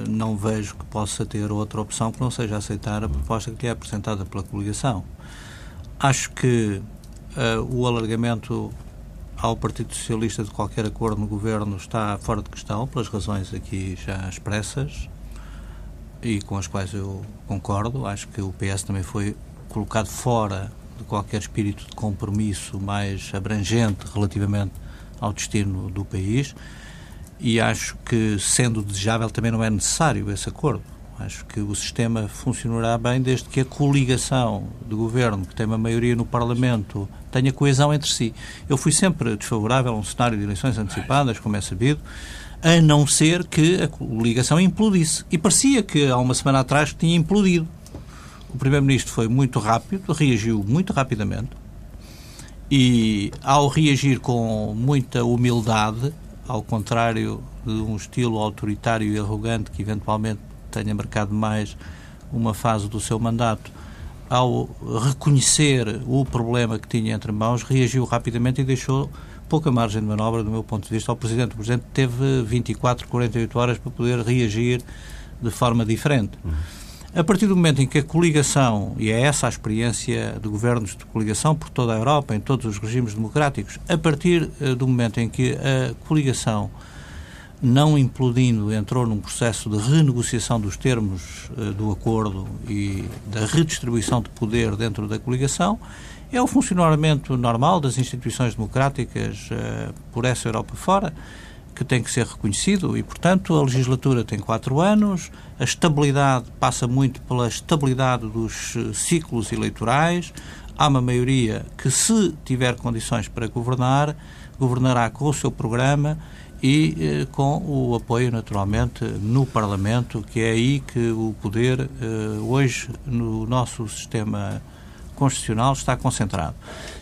não vejo que possa ter outra opção que não seja aceitar a proposta que lhe é apresentada pela coligação. Acho que o alargamento ao Partido Socialista de qualquer acordo no governo está fora de questão, pelas razões aqui já expressas e com as quais eu concordo. Acho que o PS também foi colocado fora de qualquer espírito de compromisso mais abrangente relativamente ao destino do país e acho que, sendo desejável, também não é necessário esse acordo. Acho que o sistema funcionará bem desde que a coligação de governo, que tem uma maioria no Parlamento, tenha coesão entre si. Eu fui sempre desfavorável a um cenário de eleições antecipadas, como é sabido, a não ser que a coligação implodisse. E parecia que há uma semana atrás tinha implodido. O Primeiro-Ministro foi muito rápido, reagiu muito rapidamente e, ao reagir com muita humildade, ao contrário de um estilo autoritário e arrogante que eventualmente tenha marcado mais uma fase do seu mandato, ao reconhecer o problema que tinha entre mãos, reagiu rapidamente e deixou pouca margem de manobra, do meu ponto de vista, ao Presidente. O Presidente teve 24, 48 horas para poder reagir de forma diferente. A partir do momento em que a coligação, e é essa a experiência de governos de coligação por toda a Europa, em todos os regimes democráticos, a partir uh, do momento em que a coligação, não implodindo, entrou num processo de renegociação dos termos uh, do acordo e da redistribuição de poder dentro da coligação, é o funcionamento normal das instituições democráticas uh, por essa Europa fora que tem que ser reconhecido e, portanto, a legislatura tem quatro anos, a estabilidade passa muito pela estabilidade dos eh, ciclos eleitorais, há uma maioria que, se tiver condições para governar, governará com o seu programa e eh, com o apoio, naturalmente, no Parlamento, que é aí que o poder, eh, hoje, no nosso sistema constitucional, está concentrado.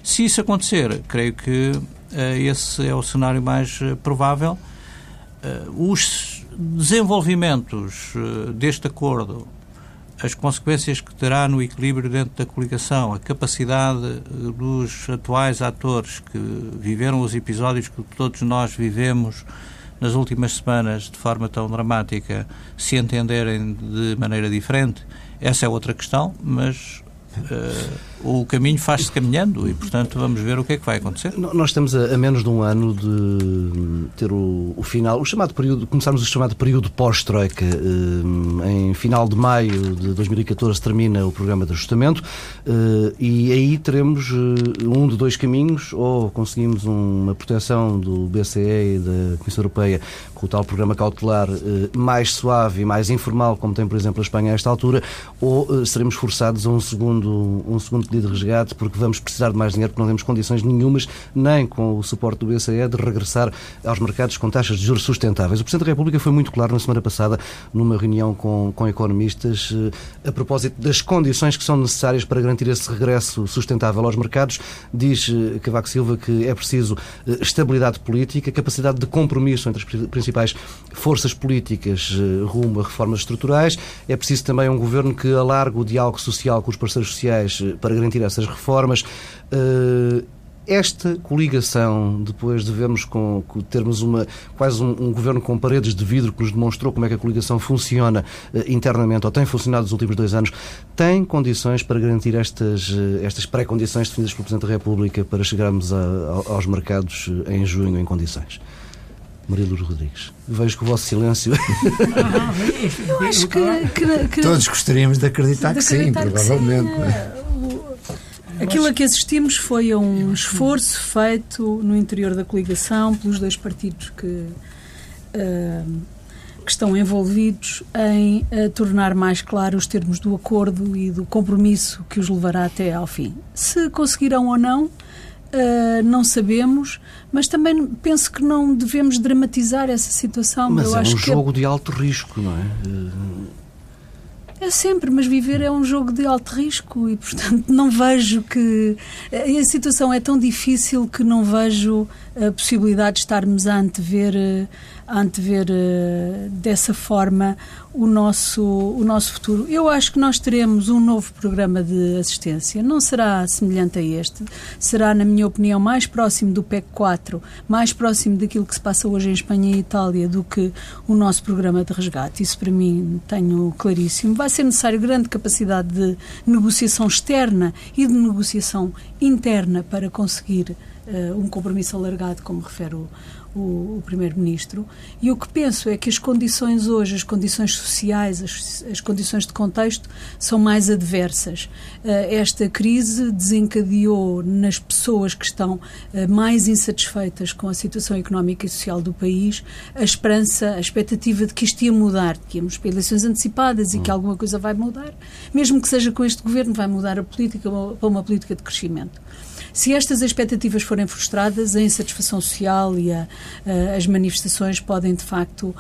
Se isso acontecer, creio que eh, esse é o cenário mais provável. Os desenvolvimentos deste acordo, as consequências que terá no equilíbrio dentro da coligação, a capacidade dos atuais atores que viveram os episódios que todos nós vivemos nas últimas semanas de forma tão dramática, se entenderem de maneira diferente, essa é outra questão, mas uh, o caminho faz-se caminhando e, portanto, vamos ver o que é que vai acontecer. Nós estamos a, a menos de um ano de ter o, o, final, o chamado período, começarmos o chamado período pós-Troika. Uh, em final de maio de 2014 termina o programa de ajustamento uh, e aí teremos um de dois caminhos, ou conseguimos uma proteção do BCE e da Comissão Europeia com o tal programa cautelar mais suave e mais informal, como tem, por exemplo, a Espanha a esta altura, ou seremos forçados a um segundo, um segundo pedido de resgate, porque vamos precisar de mais dinheiro, porque não temos condições nenhumas, nem com o suporte do BCE, de regressar aos mercados com taxas de juros sustentáveis. O Presidente da República foi muito claro na semana passada, numa reunião com, com economistas, eh, a propósito das condições que são necessárias para garantir esse regresso sustentável aos mercados. Diz eh, Cavaco Silva que é preciso eh, estabilidade política, capacidade de compromisso entre as principais forças políticas rumo a reformas estruturais. É preciso também um governo que alargue o diálogo social com os parceiros sociais para garantir essas reformas. Eh, esta coligação, depois de vermos com, termos uma, quase um, um, governo com paredes de vidro que nos demonstrou como é que a coligação funciona uh, internamente, ou tem funcionado nos últimos dois anos, tem condições para garantir estas, uh, estas pré-condições definidas pelo Presidente da República para chegarmos a, a, aos mercados em junho em condições? Maria Lourdes Rodrigues. Vejo que o vosso silêncio. <laughs> Eu acho que, que, que, Todos gostaríamos de acreditar, de acreditar que, sim, provavelmente. sim. É? Aquilo a que assistimos foi a um esforço feito no interior da coligação pelos dois partidos que, uh, que estão envolvidos em uh, tornar mais claros os termos do acordo e do compromisso que os levará até ao fim. Se conseguirão ou não, Uh, não sabemos, mas também penso que não devemos dramatizar essa situação. Mas Eu é acho um que jogo é... de alto risco, não é? É sempre, mas viver é um jogo de alto risco e, portanto, não vejo que. A situação é tão difícil que não vejo a possibilidade de estarmos a antever, a antever eh, dessa forma o nosso, o nosso futuro. Eu acho que nós teremos um novo programa de assistência. Não será semelhante a este. Será, na minha opinião, mais próximo do PEC 4, mais próximo daquilo que se passa hoje em Espanha e Itália do que o nosso programa de resgate. Isso, para mim, tenho claríssimo. Vai ser necessário grande capacidade de negociação externa e de negociação interna para conseguir uh, um compromisso alargado, como refere o, o, o Primeiro-Ministro. E o que penso é que as condições hoje, as condições sociais, as, as condições de contexto, são mais adversas. Uh, esta crise desencadeou nas pessoas que estão uh, mais insatisfeitas com a situação económica e social do país a esperança, a expectativa de que isto ia mudar, que íamos para eleições antecipadas e que alguma coisa vai mudar, mesmo que seja com este governo, vai mudar a política para uma política de crescimento. Se estas expectativas forem frustradas, a insatisfação social e a, as manifestações podem, de facto,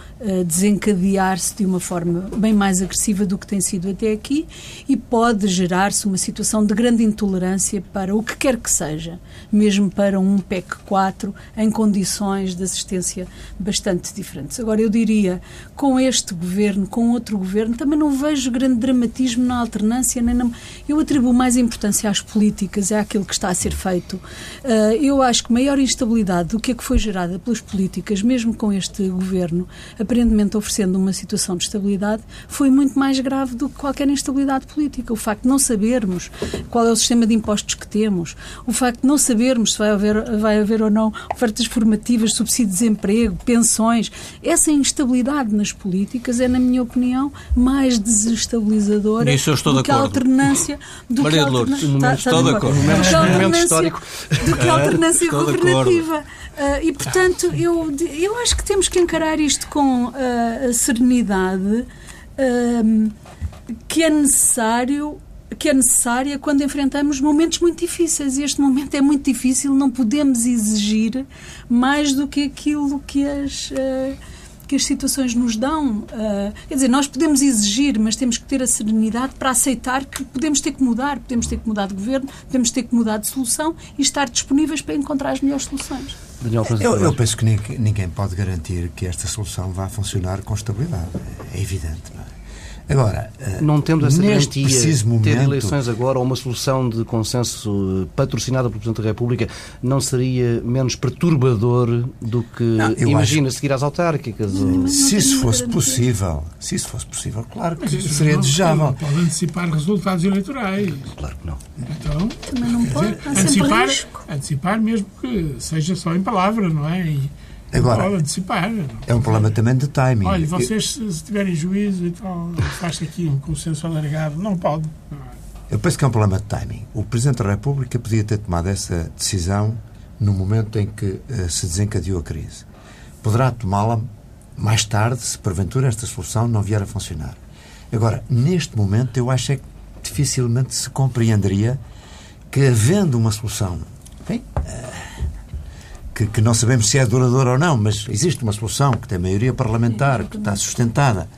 desencadear-se de uma forma bem mais agressiva do que tem sido até aqui e pode gerar-se uma situação de grande intolerância para o que quer que seja, mesmo para um PEC 4 em condições de assistência bastante diferentes. Agora, eu diria, com este governo, com outro governo, também não vejo grande dramatismo na alternância, nem na... eu atribuo mais importância às políticas, é aquilo que está a ser feito feito. Uh, eu acho que maior instabilidade do que a que foi gerada pelas políticas, mesmo com este governo aparentemente oferecendo uma situação de estabilidade, foi muito mais grave do que qualquer instabilidade política. O facto de não sabermos qual é o sistema de impostos que temos, o facto de não sabermos se vai haver, vai haver ou não ofertas formativas, subsídio de desemprego, pensões, essa instabilidade nas políticas é, na minha opinião, mais desestabilizadora do que a alternância do Maria que a Lourdes, está, está de acordo. Histórico. Do que a alternância governativa. Uh, e, portanto, eu, eu acho que temos que encarar isto com uh, a serenidade uh, que é necessário que é necessária quando enfrentamos momentos muito difíceis. E este momento é muito difícil, não podemos exigir mais do que aquilo que as. Que as situações nos dão. Uh, quer dizer, nós podemos exigir, mas temos que ter a serenidade para aceitar que podemos ter que mudar, podemos ter que mudar de governo, podemos ter que mudar de solução e estar disponíveis para encontrar as melhores soluções. Eu, eu penso que ninguém pode garantir que esta solução vá funcionar com estabilidade. É evidente. Não é? Agora, eh, não temos essa garantia preciso momento, ter eleições agora ou uma solução de consenso eh, patrocinada pelo Presidente da República não seria menos perturbador do que não, imagina acho... seguir às autárquicas? Ou... Se isso fosse possível, se isso fosse possível, claro que isso seria não, desejável. Pode antecipar resultados eleitorais. Claro que não. Então, também não pode. Dizer, antecipar, antecipar mesmo que seja só em palavra, não é? E, Agora, pode antecipar. É um problema também de timing. Olha, vocês, se tiverem juízo e tal, faz aqui um consenso alargado. Não pode. Eu penso que é um problema de timing. O Presidente da República podia ter tomado essa decisão no momento em que uh, se desencadeou a crise. Poderá tomá-la mais tarde, se porventura esta solução não vier a funcionar. Agora, neste momento, eu acho é que dificilmente se compreenderia que, havendo uma solução, bem, uh, que, que, não sabemos se é duradoura ou não, mas existe uma solução que tem maioria parlamentar, que está sustentada,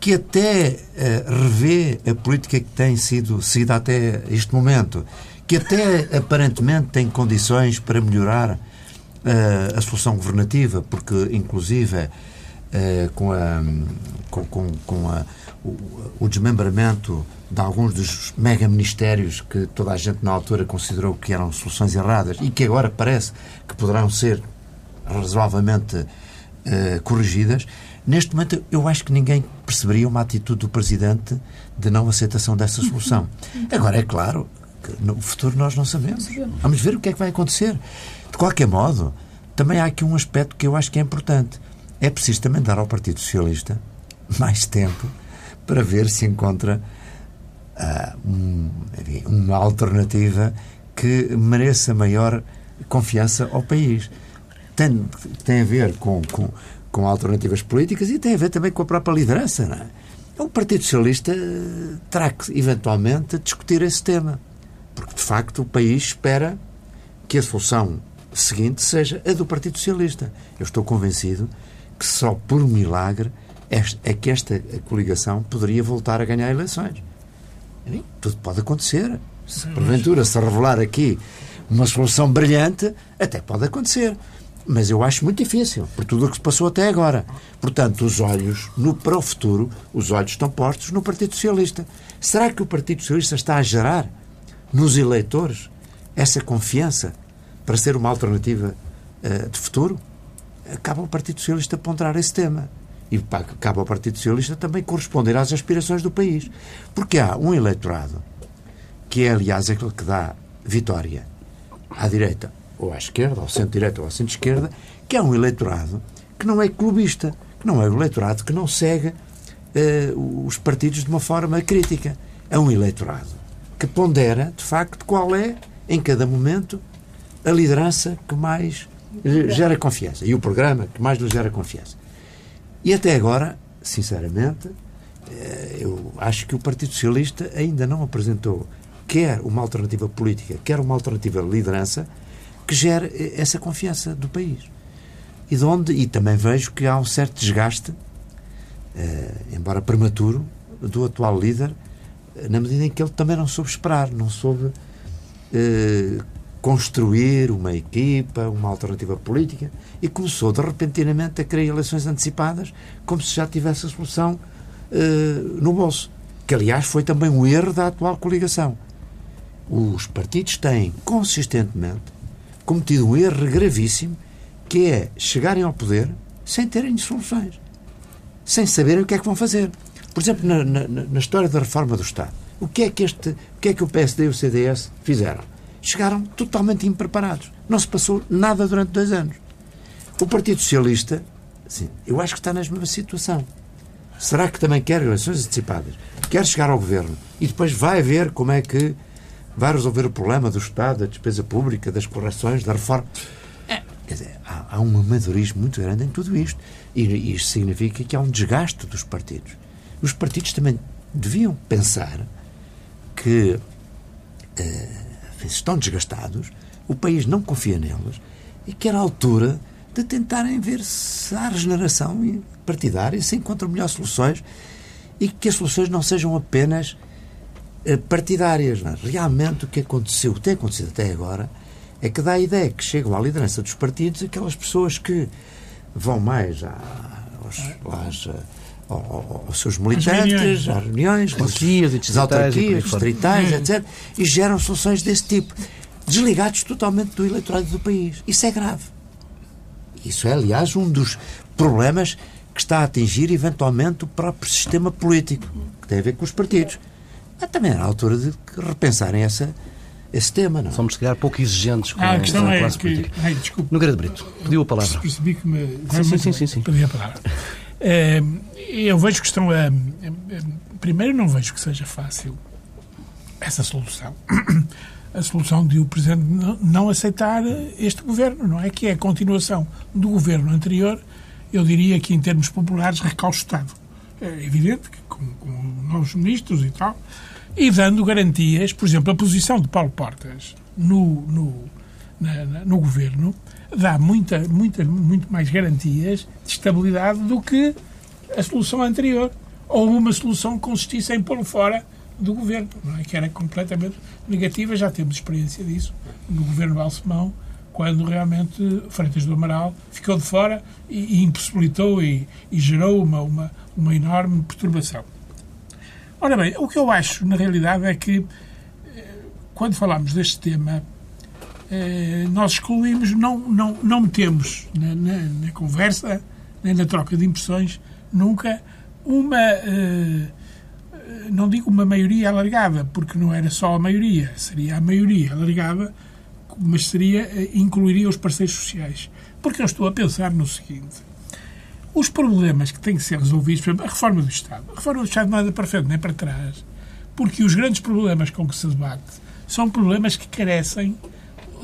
que até uh, revê a política que tem sido seguida até este momento, que até aparentemente tem condições para melhorar uh, a solução governativa, porque inclusive uh, com, a, com, com, com a, o, o desmembramento de alguns dos mega-ministérios que toda a gente na altura considerou que eram soluções erradas e que agora parece que poderão ser razoavelmente uh, corrigidas, neste momento eu acho que ninguém perceberia uma atitude do Presidente de não aceitação dessa solução. Agora, é claro que no futuro nós não sabemos. Vamos ver o que é que vai acontecer. De qualquer modo, também há aqui um aspecto que eu acho que é importante. É preciso também dar ao Partido Socialista mais tempo para ver se encontra uh, um, uma alternativa que mereça maior confiança ao país. Tem, tem a ver com, com, com alternativas políticas e tem a ver também com a própria liderança. Não é? O Partido Socialista terá que, eventualmente, discutir esse tema. Porque, de facto, o país espera que a solução seguinte seja a do Partido Socialista. Eu estou convencido que só por milagre é que esta coligação poderia voltar a ganhar eleições. Tudo pode acontecer. Se porventura se revelar aqui uma solução brilhante, até pode acontecer. Mas eu acho muito difícil, por tudo o que se passou até agora. Portanto, os olhos, no, para o futuro, os olhos estão postos no Partido Socialista. Será que o Partido Socialista está a gerar nos eleitores essa confiança para ser uma alternativa uh, de futuro? Acaba o Partido Socialista a ponderar esse tema e cabe ao Partido Socialista também corresponder às aspirações do país. Porque há um eleitorado que é, aliás, aquele que dá vitória à direita ou à esquerda, ao centro-direita ou ao centro-esquerda, que é um eleitorado que não é clubista, que não é um eleitorado que não segue uh, os partidos de uma forma crítica. É um eleitorado que pondera, de facto, qual é, em cada momento, a liderança que mais gera confiança e o programa que mais lhe gera confiança. E até agora, sinceramente, eh, eu acho que o Partido Socialista ainda não apresentou quer uma alternativa política, quer uma alternativa liderança que gere eh, essa confiança do país. E de onde, e também vejo que há um certo desgaste, eh, embora prematuro, do atual líder, na medida em que ele também não soube esperar, não soube construir uma equipa, uma alternativa política e começou de repentinamente a querer eleições antecipadas como se já tivesse a solução uh, no bolso. Que, aliás, foi também um erro da atual coligação. os partidos têm consistentemente cometido um erro gravíssimo que é chegarem ao poder sem terem soluções, sem saberem o que é que vão fazer. Por exemplo, na, na, na história da reforma do Estado, o que é que este, o que é que o PSD e o CDS fizeram? Chegaram totalmente impreparados. Não se passou nada durante dois anos. O Partido Socialista, sim, eu acho que está na mesma situação. Será que também quer eleições antecipadas? Quer chegar ao governo e depois vai ver como é que vai resolver o problema do Estado, da despesa pública, das correções, da reforma. É, quer dizer, há, há um amadorismo muito grande em tudo isto. E, e isto significa que há um desgaste dos partidos. Os partidos também deviam pensar que uh, estão desgastados, o país não confia neles e que era a altura de tentarem ver se há regeneração partidária, se encontram melhores soluções e que as soluções não sejam apenas eh, partidárias. É? Realmente o que aconteceu, o que tem acontecido até agora, é que dá a ideia que chegam à liderança dos partidos aquelas pessoas que vão mais aos, às, aos seus militantes, às reuniões, às autarquias, distritais, etc. E geram soluções desse tipo, desligados totalmente do eleitorado do país. Isso é grave. Isso é, aliás, um dos problemas que está a atingir eventualmente o próprio sistema político, que tem a ver com os partidos. Mas também era a altura de repensarem essa, esse tema. Não? É? Somos, se calhar, pouco exigentes com ah, a questão a é que. Ai, desculpe. Nogueira de Brito, pediu a palavra. Percebi que me. Sim, sim, sim, sim, Pedi a palavra. É, eu vejo que estão a. Primeiro, não vejo que seja fácil essa solução. <clears throat> A solução de o Presidente não aceitar este governo, não é? Que é a continuação do governo anterior, eu diria que em termos populares, recalcitrado. É evidente que com, com novos ministros e tal, e dando garantias, por exemplo, a posição de Paulo Portas no, no, na, no governo dá muita, muita, muito mais garantias de estabilidade do que a solução anterior. Ou uma solução que consistisse em pô-lo fora do governo, é? que era completamente negativa. Já temos experiência disso no governo Balsemão, quando realmente Freitas do Amaral ficou de fora e, e impossibilitou e, e gerou uma, uma, uma enorme perturbação. Ora bem, o que eu acho, na realidade, é que eh, quando falamos deste tema, eh, nós excluímos, não, não, não metemos na, na, na conversa, nem na troca de impressões, nunca uma, eh, não digo uma maioria alargada, porque não era só a maioria, seria a maioria alargada, mas seria, incluiria os parceiros sociais. Porque eu estou a pensar no seguinte, os problemas que têm que ser resolvidos, por exemplo, a reforma do Estado. A reforma do Estado não é para frente nem para trás, porque os grandes problemas com que se debate são problemas que carecem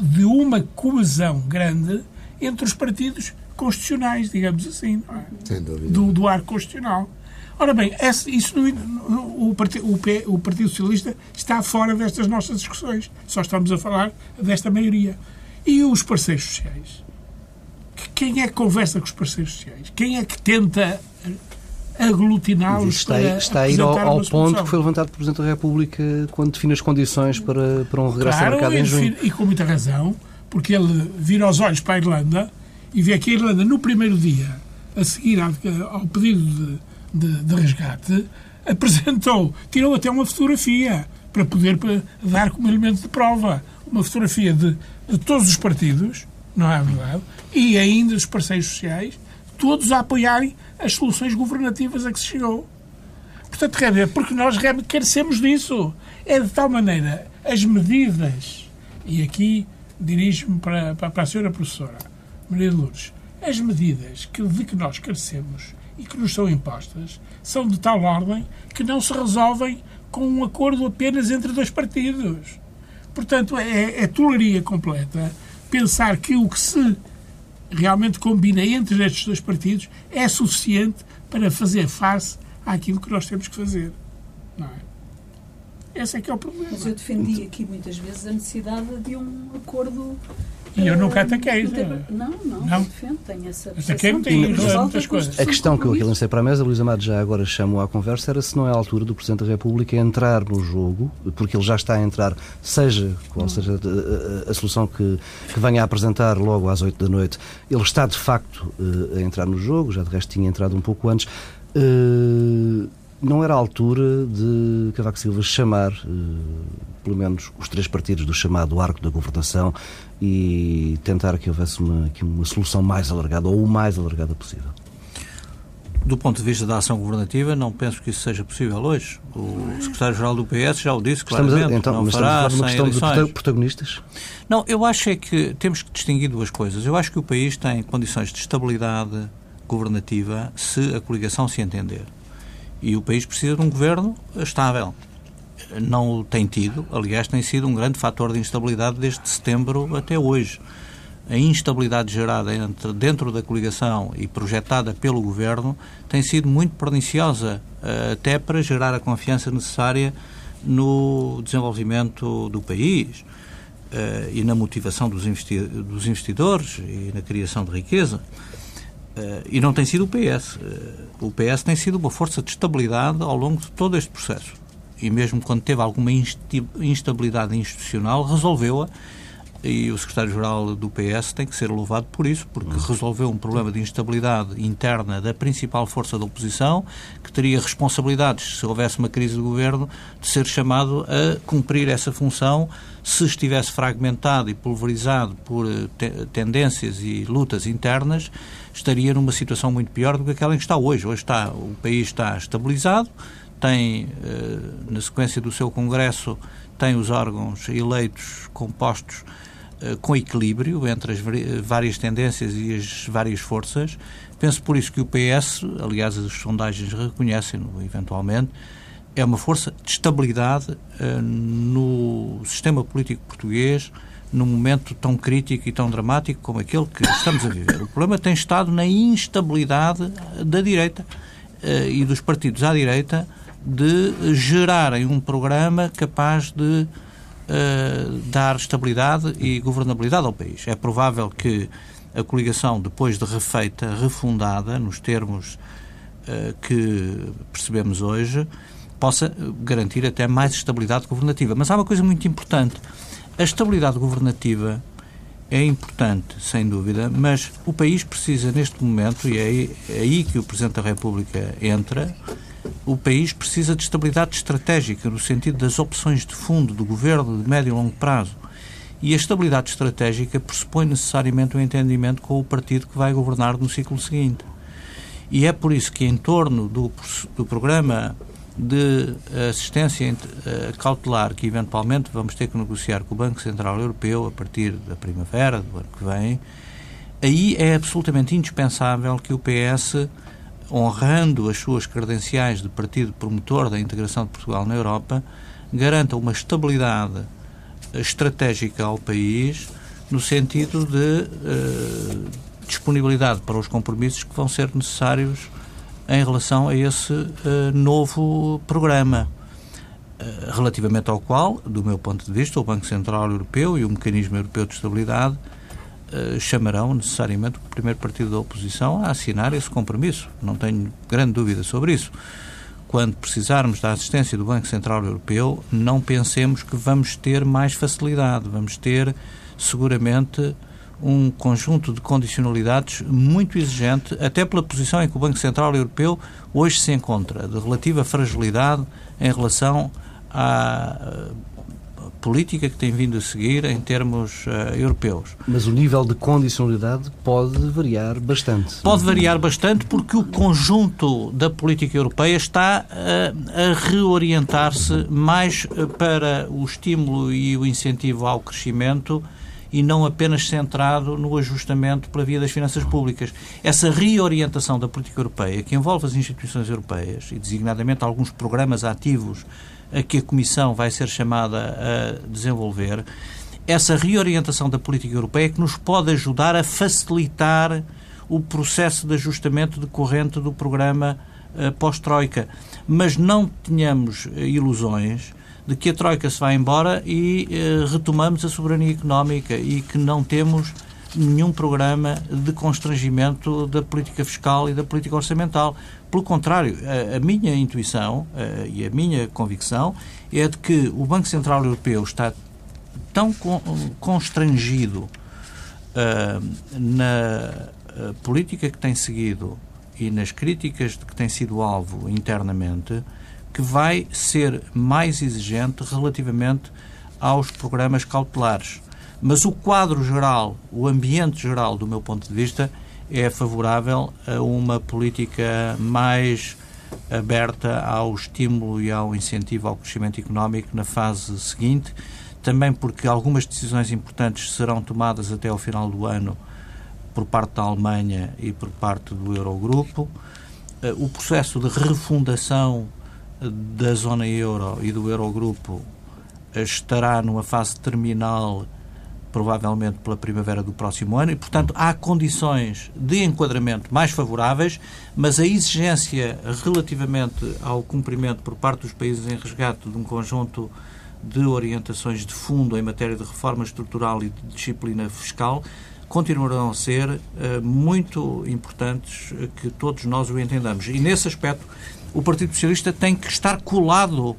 de uma coesão grande entre os partidos constitucionais, digamos assim, é? do, do ar constitucional. Ora bem, isso o, partido, o Partido Socialista está fora destas nossas discussões. Só estamos a falar desta maioria. E os parceiros sociais? quem é que conversa com os parceiros sociais? Quem é que tenta aglutiná-los está, está a ir ao, ao ponto que foi levantado pelo Presidente da República quando define as condições para, para um regresso claro, ao mercado em junho. E com muita razão, porque ele vira os olhos para a Irlanda e vê que a Irlanda, no primeiro dia, a seguir ao pedido de, de, de resgate, <laughs> apresentou, tirou até uma fotografia para poder dar como elemento de prova. Uma fotografia de, de todos os partidos, não é verdade? E ainda os parceiros sociais, todos a apoiarem as soluções governativas a que se chegou. Portanto, porque nós carecemos disso. É de tal maneira, as medidas, e aqui dirijo-me para, para a senhora professora Maria de Lourdes, as medidas que, de que nós carecemos e que nos são impostas são de tal ordem que não se resolvem com um acordo apenas entre dois partidos. Portanto, é, é tolaria completa pensar que o que se realmente combina entre estes dois partidos é suficiente para fazer face àquilo que nós temos que fazer. Não é? Esse é que é o problema. Mas eu defendi aqui muitas vezes a necessidade de um acordo e eu nunca ataquei. Não, não, não. defendo, tenho essa Ataquei muitas coisas. A questão que eu aqui lancei para a mesa, Luís Amado já agora chamou à conversa, era se não é a altura do Presidente da República entrar no jogo, porque ele já está a entrar, seja qual seja a, a, a solução que, que venha a apresentar logo às 8 da noite, ele está de facto eh, a entrar no jogo, já de resto tinha entrado um pouco antes. Uh, não era a altura de Cavaco Silva chamar, pelo menos, os três partidos do chamado arco da governação e tentar que houvesse uma, que uma solução mais alargada ou o mais alargada possível? Do ponto de vista da ação governativa, não penso que isso seja possível hoje. O secretário-geral do PS já o disse claramente. Estamos a, então, não mas fará estamos a falar de uma questão eleições. de protagonistas? Não, eu acho é que temos que distinguir duas coisas. Eu acho que o país tem condições de estabilidade governativa se a coligação se entender. E o país precisa de um governo estável. Não o tem tido, aliás, tem sido um grande fator de instabilidade desde setembro até hoje. A instabilidade gerada entre, dentro da coligação e projetada pelo governo tem sido muito perniciosa, eh, até para gerar a confiança necessária no desenvolvimento do país eh, e na motivação dos, investi dos investidores e na criação de riqueza. Uh, e não tem sido o PS. O PS tem sido uma força de estabilidade ao longo de todo este processo. E mesmo quando teve alguma instabilidade institucional, resolveu-a. E o secretário-geral do PS tem que ser louvado por isso, porque resolveu um problema de instabilidade interna da principal força da oposição, que teria responsabilidades, se houvesse uma crise de governo, de ser chamado a cumprir essa função se estivesse fragmentado e pulverizado por te tendências e lutas internas, estaria numa situação muito pior do que aquela em que está hoje. Hoje está, o país está estabilizado, tem, na sequência do seu Congresso, tem os órgãos eleitos compostos com equilíbrio entre as várias tendências e as várias forças. Penso por isso que o PS, aliás, as sondagens reconhecem-no eventualmente, é uma força de estabilidade uh, no sistema político português num momento tão crítico e tão dramático como aquele que estamos a viver. O problema tem estado na instabilidade da direita uh, e dos partidos à direita de gerarem um programa capaz de uh, dar estabilidade e governabilidade ao país. É provável que a coligação, depois de refeita, refundada, nos termos que percebemos hoje, possa garantir até mais estabilidade governativa. Mas há uma coisa muito importante. A estabilidade governativa é importante, sem dúvida, mas o país precisa, neste momento, e é aí, é aí que o Presidente da República entra, o país precisa de estabilidade estratégica, no sentido das opções de fundo do governo de médio e longo prazo. E a estabilidade estratégica pressupõe necessariamente um entendimento com o partido que vai governar no ciclo seguinte. E é por isso que, em torno do, do programa de assistência cautelar que eventualmente vamos ter que negociar com o Banco Central Europeu a partir da primavera do ano que vem, aí é absolutamente indispensável que o PS, honrando as suas credenciais de partido promotor da integração de Portugal na Europa, garanta uma estabilidade estratégica ao país no sentido de uh, disponibilidade para os compromissos que vão ser necessários em relação a esse uh, novo programa, uh, relativamente ao qual, do meu ponto de vista, o Banco Central Europeu e o Mecanismo Europeu de Estabilidade uh, chamarão necessariamente o primeiro partido da oposição a assinar esse compromisso. Não tenho grande dúvida sobre isso. Quando precisarmos da assistência do Banco Central Europeu, não pensemos que vamos ter mais facilidade, vamos ter seguramente um conjunto de condicionalidades muito exigente, até pela posição em que o Banco Central Europeu hoje se encontra, de relativa fragilidade em relação à política que tem vindo a seguir em termos uh, europeus. Mas o nível de condicionalidade pode variar bastante. Pode variar bastante porque o conjunto da política europeia está uh, a reorientar-se mais para o estímulo e o incentivo ao crescimento e não apenas centrado no ajustamento pela via das finanças públicas. Essa reorientação da política europeia, que envolve as instituições europeias e, designadamente, alguns programas ativos a que a Comissão vai ser chamada a desenvolver, essa reorientação da política europeia que nos pode ajudar a facilitar o processo de ajustamento decorrente do programa uh, pós-Troika. Mas não tenhamos ilusões de que a Troika se vai embora e eh, retomamos a soberania económica e que não temos nenhum programa de constrangimento da política fiscal e da política orçamental. Pelo contrário, a, a minha intuição uh, e a minha convicção é de que o Banco Central Europeu está tão con constrangido uh, na política que tem seguido e nas críticas de que tem sido alvo internamente, que vai ser mais exigente relativamente aos programas cautelares. Mas o quadro geral, o ambiente geral, do meu ponto de vista, é favorável a uma política mais aberta ao estímulo e ao incentivo ao crescimento económico na fase seguinte, também porque algumas decisões importantes serão tomadas até ao final do ano por parte da Alemanha e por parte do Eurogrupo. Eh, o processo de refundação eh, da zona euro e do Eurogrupo eh, estará numa fase terminal provavelmente pela primavera do próximo ano, e, portanto, há condições de enquadramento mais favoráveis, mas a exigência relativamente ao cumprimento por parte dos países em resgate de um conjunto de orientações de fundo em matéria de reforma estrutural e de disciplina fiscal continuarão a ser uh, muito importantes uh, que todos nós o entendamos. E nesse aspecto, o Partido Socialista tem que estar colado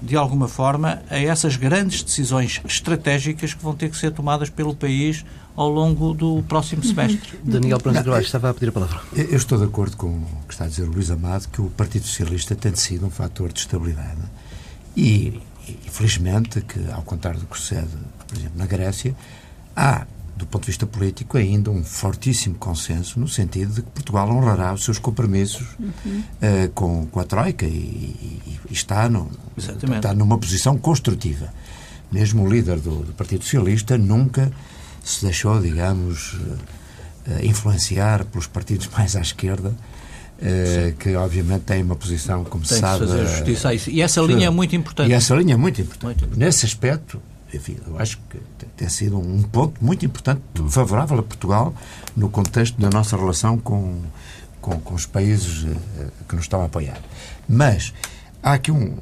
de alguma forma, a essas grandes decisões estratégicas que vão ter que ser tomadas pelo país ao longo do próximo semestre. Daniel Pranzo Carvalho estava a pedir a palavra. Eu estou de acordo com o que está a dizer o Luís Amado, que o Partido Socialista tem sido um fator de estabilidade. E, e felizmente, que ao contrário do que sucede, por exemplo, na Grécia, há do ponto de vista político, ainda um fortíssimo consenso no sentido de que Portugal honrará os seus compromissos uhum. uh, com, com a Troika e, e, e está, no, está numa posição construtiva. Mesmo o líder do, do, Partido Socialista nunca se deixou, digamos, uh, influenciar pelos partidos <laughs> mais à esquerda. Uh, que obviamente têm uma posição, como se sabe. fazer justiça a isso. E essa linha é muito importante. E essa linha é muito importante. Muito importante. Nesse aspecto, enfim, eu acho que tem sido um ponto muito importante, favorável a Portugal, no contexto da nossa relação com, com, com os países uh, que nos estão a apoiar. Mas há aqui um,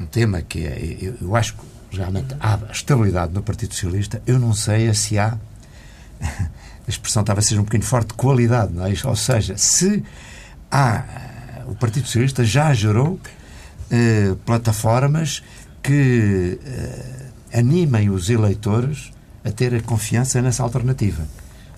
um tema que é, eu, eu, acho que realmente há estabilidade no Partido Socialista, eu não sei se há, <laughs> a expressão talvez seja um bocadinho forte, qualidade, não é? ou seja, se há, o Partido Socialista já gerou uh, plataformas que uh, animem os eleitores a ter a confiança nessa alternativa,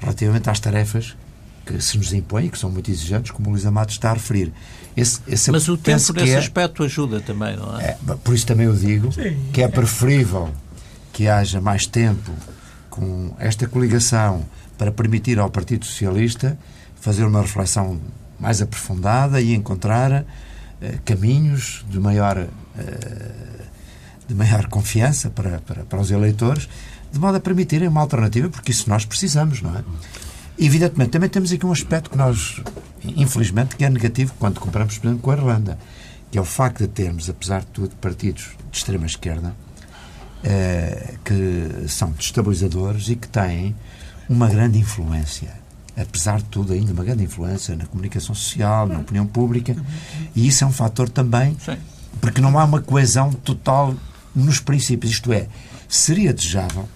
relativamente às tarefas que se nos impõem, que são muito exigentes, como o Luís Amado está a referir. Esse, esse Mas o tempo nesse é, aspecto ajuda também, não é? é? Por isso também eu digo Sim. que é preferível que haja mais tempo com esta coligação para permitir ao Partido Socialista fazer uma reflexão mais aprofundada e encontrar uh, caminhos de maior uh, de maior confiança para, para, para os eleitores, de modo a permitirem uma alternativa, porque isso nós precisamos, não é? Evidentemente, também temos aqui um aspecto que nós, infelizmente, que é negativo quando comparamos, por exemplo, com a Irlanda, que é o facto de termos, apesar de tudo, partidos de extrema-esquerda eh, que são destabilizadores e que têm uma grande influência, apesar de tudo, ainda uma grande influência na comunicação social, na opinião pública, e isso é um fator também, porque não há uma coesão total nos princípios, isto é, seria desejável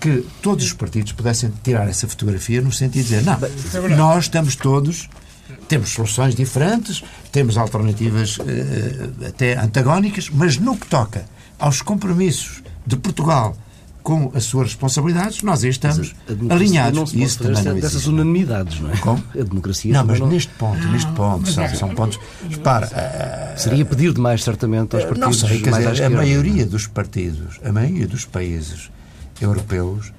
que todos os partidos pudessem tirar essa fotografia no sentido de dizer, não, é nós estamos todos, temos soluções diferentes, temos alternativas eh, até antagónicas, mas no que toca aos compromissos de Portugal com as suas responsabilidades, nós aí estamos alinhados. Não se isso também não dessas unanimidades, não é? Como? A democracia. Não, mas não... neste ponto, neste ponto, sabe, são pontos. Repara. Uh, Seria pedir demais, certamente, aos partidos não sei, quer mais dizer, A maioria dos partidos, a maioria dos países europeus,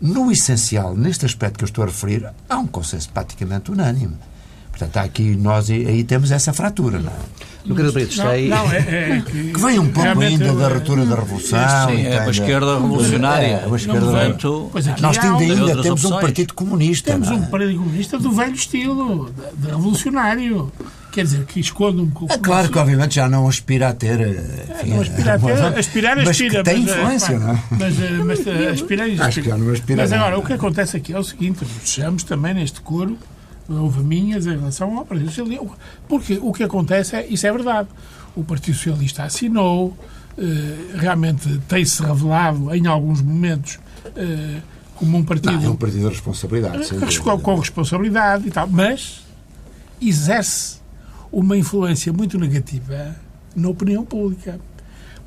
no essencial, neste aspecto que eu estou a referir, há um consenso praticamente unânime. Portanto, aqui nós aí temos essa fratura, não é? Lucas Brito, está aí. Não, é, é, <laughs> que, que vem um pouco ainda da ruptura da Revolução. Sim, é a esquerda revolucionária. É, a esquerda Portanto, nós temos ainda temos um partido comunista. Temos um partido comunista do velho estilo, de, revolucionário. Quer dizer, que esconde um pouco. É claro que, obviamente, já não aspira a ter. Enfim, não aspira a ter. Uma, <laughs> aspirar, aspira. Mas que tem mas, influência, não é? Mas, mas aspirar, aspira. Acho que já não aspira. Mas agora, o que acontece aqui é o seguinte: fechamos também neste coro houve minhas em relação ao Partido Socialista. Porque o que acontece é, isso é verdade. O Partido Socialista assinou, eh, realmente tem-se revelado em alguns momentos eh, como um partido. Não, é um partido de responsabilidade, com, com responsabilidade e tal, mas exerce uma influência muito negativa na opinião pública.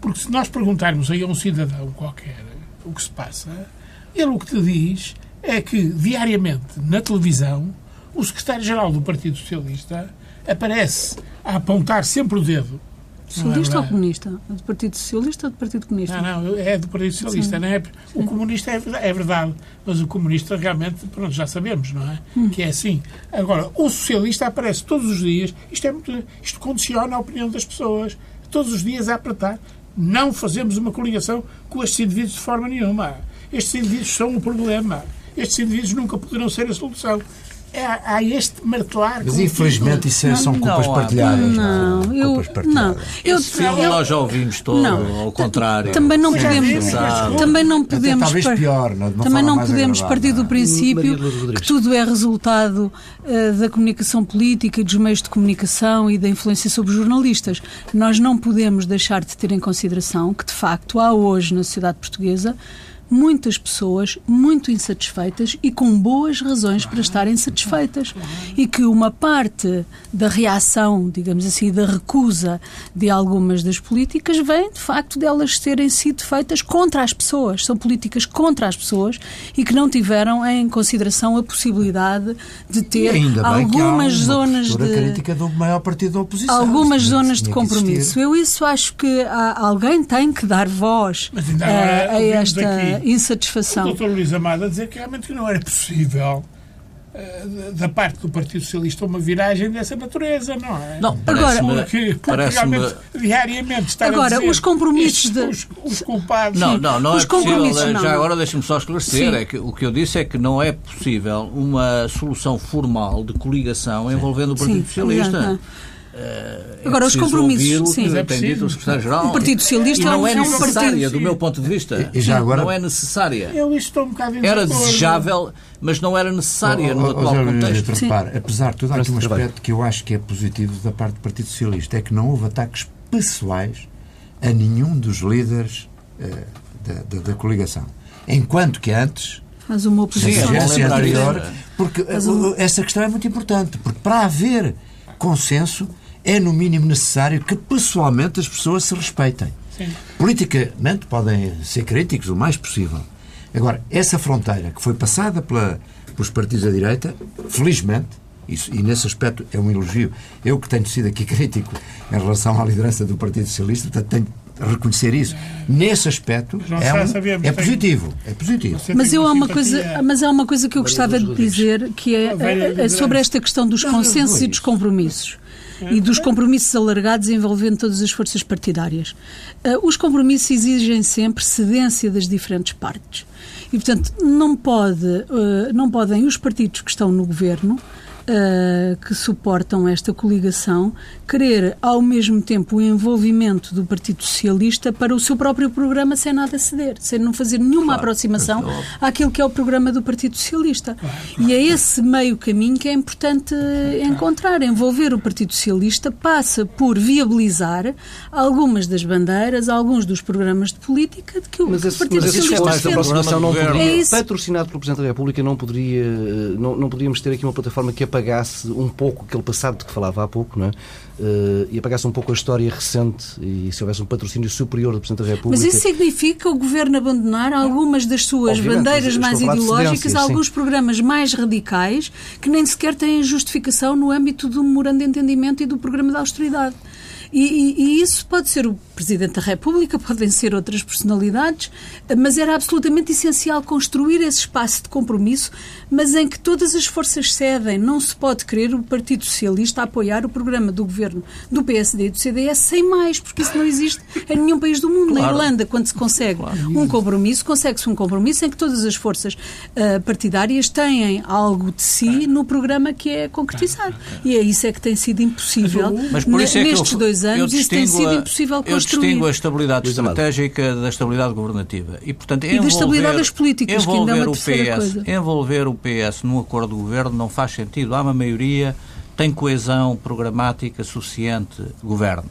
Porque se nós perguntarmos aí a um cidadão qualquer o que se passa, ele o que te diz é que diariamente na televisão o secretário-geral do Partido Socialista aparece a apontar sempre o dedo. Socialista é ou comunista? Do Partido Socialista ou do Partido Comunista? Não, não, é do Partido Socialista. Não é? O comunista é, é, verdade, mas o comunista realmente, pronto, já sabemos, não é? Hum. Que é assim. Agora, o socialista aparece todos os dias, isto, é muito, isto condiciona a opinião das pessoas, todos os dias a apertar. Não fazemos uma coligação com estes indivíduos de forma nenhuma. Estes indivíduos são o problema. Estes indivíduos nunca poderão ser a solução é, há este martelar. Mas infelizmente isso é, são culpas não, partilhadas. Não, não eu, culpas partilhadas. não. Eu, Esse filme eu, nós já ouvimos todo, não, ao contrário. Também não podemos, também não podemos, talvez pior, não, também não podemos partir do princípio que tudo é resultado uh, da comunicação política e dos meios de comunicação e da influência sobre os jornalistas. Nós não podemos deixar de ter em consideração que de facto há hoje na sociedade portuguesa muitas pessoas muito insatisfeitas e com boas razões para estarem satisfeitas. E que uma parte da reação, digamos assim, da recusa de algumas das políticas vem, de facto, delas terem sido feitas contra as pessoas. São políticas contra as pessoas e que não tiveram em consideração a possibilidade de ter algumas zonas de. crítica do maior partido da oposição. Algumas zonas de compromisso. Eu isso acho que alguém tem que dar voz a, a esta insatisfação. O doutor Luís Amado a dizer que realmente não era possível eh, da parte do Partido Socialista uma viragem dessa natureza, não é? Não, agora, porque, parece diariamente estar agora, a dizer os compromissos de... os, os culpados... Não, não, não os é possível. Não. Já agora deixe-me só esclarecer, é que o que eu disse é que não é possível uma solução formal de coligação envolvendo o Partido Sim, Socialista. Uh, Agora, os compromissos. Sim, é tem dito o secretário-geral. O Partido Socialista não é, é necessária, do meu ponto de vista. E, já agora, não é necessária. Eu estou um bocado Era desejável, mas não era necessária oh, no atual oh, contexto. Repare, apesar de tudo, há aqui um aspecto que eu acho que é positivo da parte do Partido Socialista: é que não houve ataques pessoais a nenhum dos líderes uh, da, da, da coligação. Enquanto que antes. Faz uma oposição. Sim, anterior, porque um... essa questão é muito importante, porque para haver consenso é no mínimo necessário que pessoalmente as pessoas se respeitem. Sim. Politicamente podem ser críticos o mais possível. Agora, essa fronteira que foi passada pela, pelos partidos da direita, felizmente, isso, e nesse aspecto é um elogio, eu que tenho sido aqui <laughs> crítico em relação à liderança do Partido Socialista, portanto tenho a reconhecer isso. Nesse aspecto é, um, é positivo. É positivo. Mas eu há uma coisa, mas há uma coisa que eu gostava de dizer que é, é, é sobre esta questão dos consensos e dos compromissos e dos compromissos alargados envolvendo todas as forças partidárias. Uh, os compromissos exigem sempre cedência das diferentes partes. E, portanto, não, pode, uh, não podem os partidos que estão no governo uh, que suportam esta coligação querer, ao mesmo tempo, o envolvimento do Partido Socialista para o seu próprio programa sem nada ceder, sem não fazer nenhuma claro, aproximação é àquilo que é o programa do Partido Socialista. Claro, claro, e é esse meio caminho que é importante encontrar. Envolver o Partido Socialista passa por viabilizar algumas das bandeiras, alguns dos programas de política de que o, mas esse, Partido mas Socialista esse aproximação não poderia, é patrocinado pelo Presidente da República, não poderia, não, não poderíamos ter aqui uma plataforma que apagasse um pouco aquele passado de que falava há pouco, não é? Uh, e apagasse um pouco a história recente e se houvesse um patrocínio superior do Presidente da República. Mas isso significa o Governo abandonar algumas das suas Obviamente, bandeiras mais ideológicas, alguns sim. programas mais radicais que nem sequer têm justificação no âmbito do memorando de entendimento e do programa de austeridade. E, e, e, isso pode ser o Presidente da República, podem ser outras personalidades, mas era absolutamente essencial construir esse espaço de compromisso, mas em que todas as forças cedem. Não se pode querer o Partido Socialista apoiar o programa do governo do PSD e do CDS sem mais, porque isso não existe em nenhum país do mundo. Claro. Na Irlanda, quando se consegue claro. um compromisso, consegue-se um compromisso em que todas as forças uh, partidárias têm algo de si no programa que é concretizado. E é isso é que tem sido impossível mas, mas é nestes eu, dois anos. Isso tem sido impossível construir. Eu distingo a estabilidade estratégica da estabilidade governativa. E, portanto, e da estabilidade das políticas, envolver que ainda é uma o PS, coisa. Envolver o PS num acordo de governo não faz sentido. Há uma maioria, tem coesão programática suficiente, governo.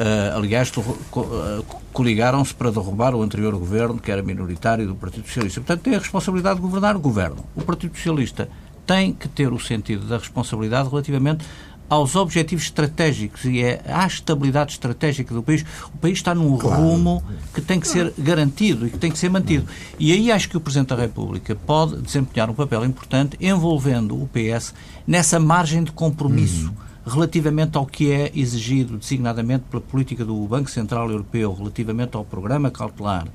Uh, aliás, uh, coligaram-se para derrubar o anterior governo, que era minoritário, do Partido Socialista. Portanto, tem a responsabilidade de governar o governo. O Partido Socialista tem que ter o sentido da responsabilidade relativamente aos objetivos estratégicos e é à estabilidade estratégica do país, o país está num claro. rumo que tem que ser garantido e que tem que ser mantido. E aí acho que o Presidente da República pode desempenhar um papel importante envolvendo o PS nessa margem de compromisso. Uhum relativamente ao que é exigido designadamente pela política do Banco Central Europeu, relativamente ao programa cautelar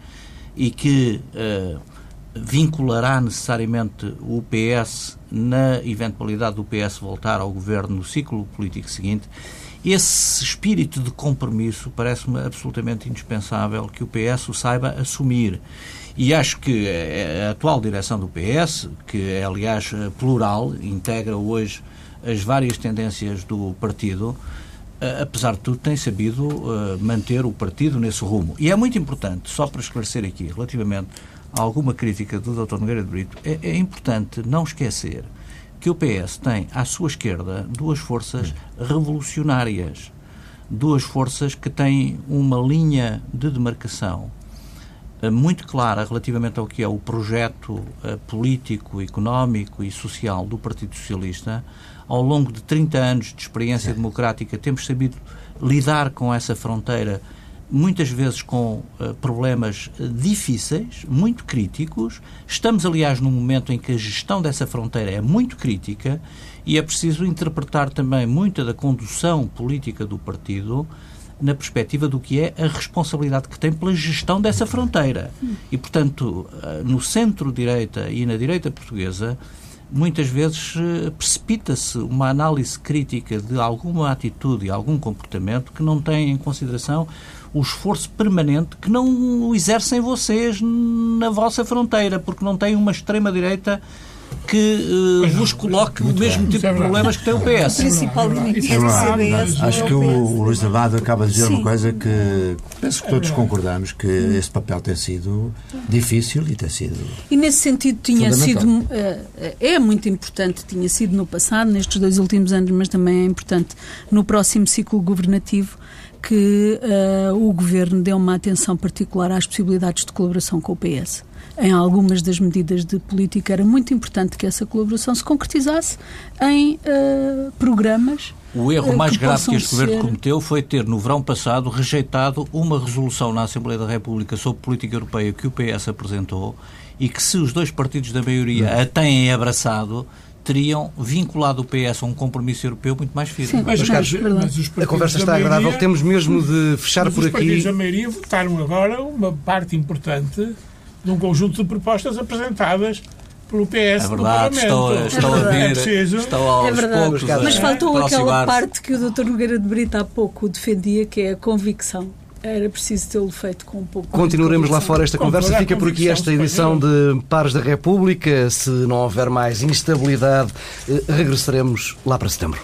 e que uh, vinculará necessariamente o PS na eventualidade do PS voltar ao governo no ciclo político seguinte, esse espírito de compromisso parece-me absolutamente indispensável que o PS o saiba assumir. E acho que a atual direção do PS, que é aliás plural, integra hoje as várias tendências do partido, eh, apesar de tudo, tem sabido uh, manter o partido nesse rumo. E é muito importante, só para esclarecer aqui, relativamente alguma crítica do Dr. Nogueira de Brito, é, é, importante não esquecer que o PS tem à sua esquerda duas forças revolucionárias, duas forças que têm uma linha de demarcação uh, muito clara relativamente ao que é o projeto uh, político, económico e social do Partido Socialista, ao longo de 30 anos de experiência democrática, temos sabido lidar com essa fronteira, muitas vezes com uh, problemas uh, difíceis, muito críticos. Estamos, aliás, num momento em que a gestão dessa fronteira é muito crítica e é preciso interpretar também muita da condução política do partido na perspectiva do que é a responsabilidade que tem pela gestão dessa fronteira. E, portanto, uh, no centro-direita e na direita portuguesa, muitas vezes eh, precipita-se uma análise crítica de alguma atitude e algum comportamento que não tem em consideração o esforço permanente que não exercem vocês na vossa fronteira, porque não têm uma extrema-direita que uh, vos coloque o mesmo bem. tipo de problemas que tem o PS. O principal inimigo é o CDS. Acho que o, o Luís Abado acaba de dizer Sim. uma coisa que penso que todos concordamos, que esse papel tem sido difícil e tem sido E nesse sentido tinha sido, uh, é muito importante, tinha sido no passado, nestes dois últimos anos, mas também é importante no próximo ciclo governativo, que uh, o Governo dê uma atenção particular às possibilidades de colaboração com o PS em algumas das medidas de política, era muito importante que essa colaboração se concretizasse em uh, programas. O erro uh, mais que grave que este ser... governo cometeu foi ter, no verão passado, rejeitado uma resolução na Assembleia da República sobre política europeia que o PS apresentou e que, se os dois partidos da maioria a têm abraçado, teriam vinculado o PS a um compromisso europeu muito mais firme. Sim, mas, mas, mas a conversa está maioria, agradável. Temos mesmo de fechar por aqui. Os partidos da maioria votaram agora uma parte importante de um conjunto de propostas apresentadas pelo PS é verdade, estou, é estou a ver, é estou aos é verdade. poucos Mas faltou aquela parte que o Dr. Nogueira de Brito há pouco defendia, que é a convicção. Era preciso tê-lo feito com um pouco Continuaremos lá fora esta conversa. Fica por aqui esta edição de Pares da República. Se não houver mais instabilidade, eh, regressaremos lá para setembro.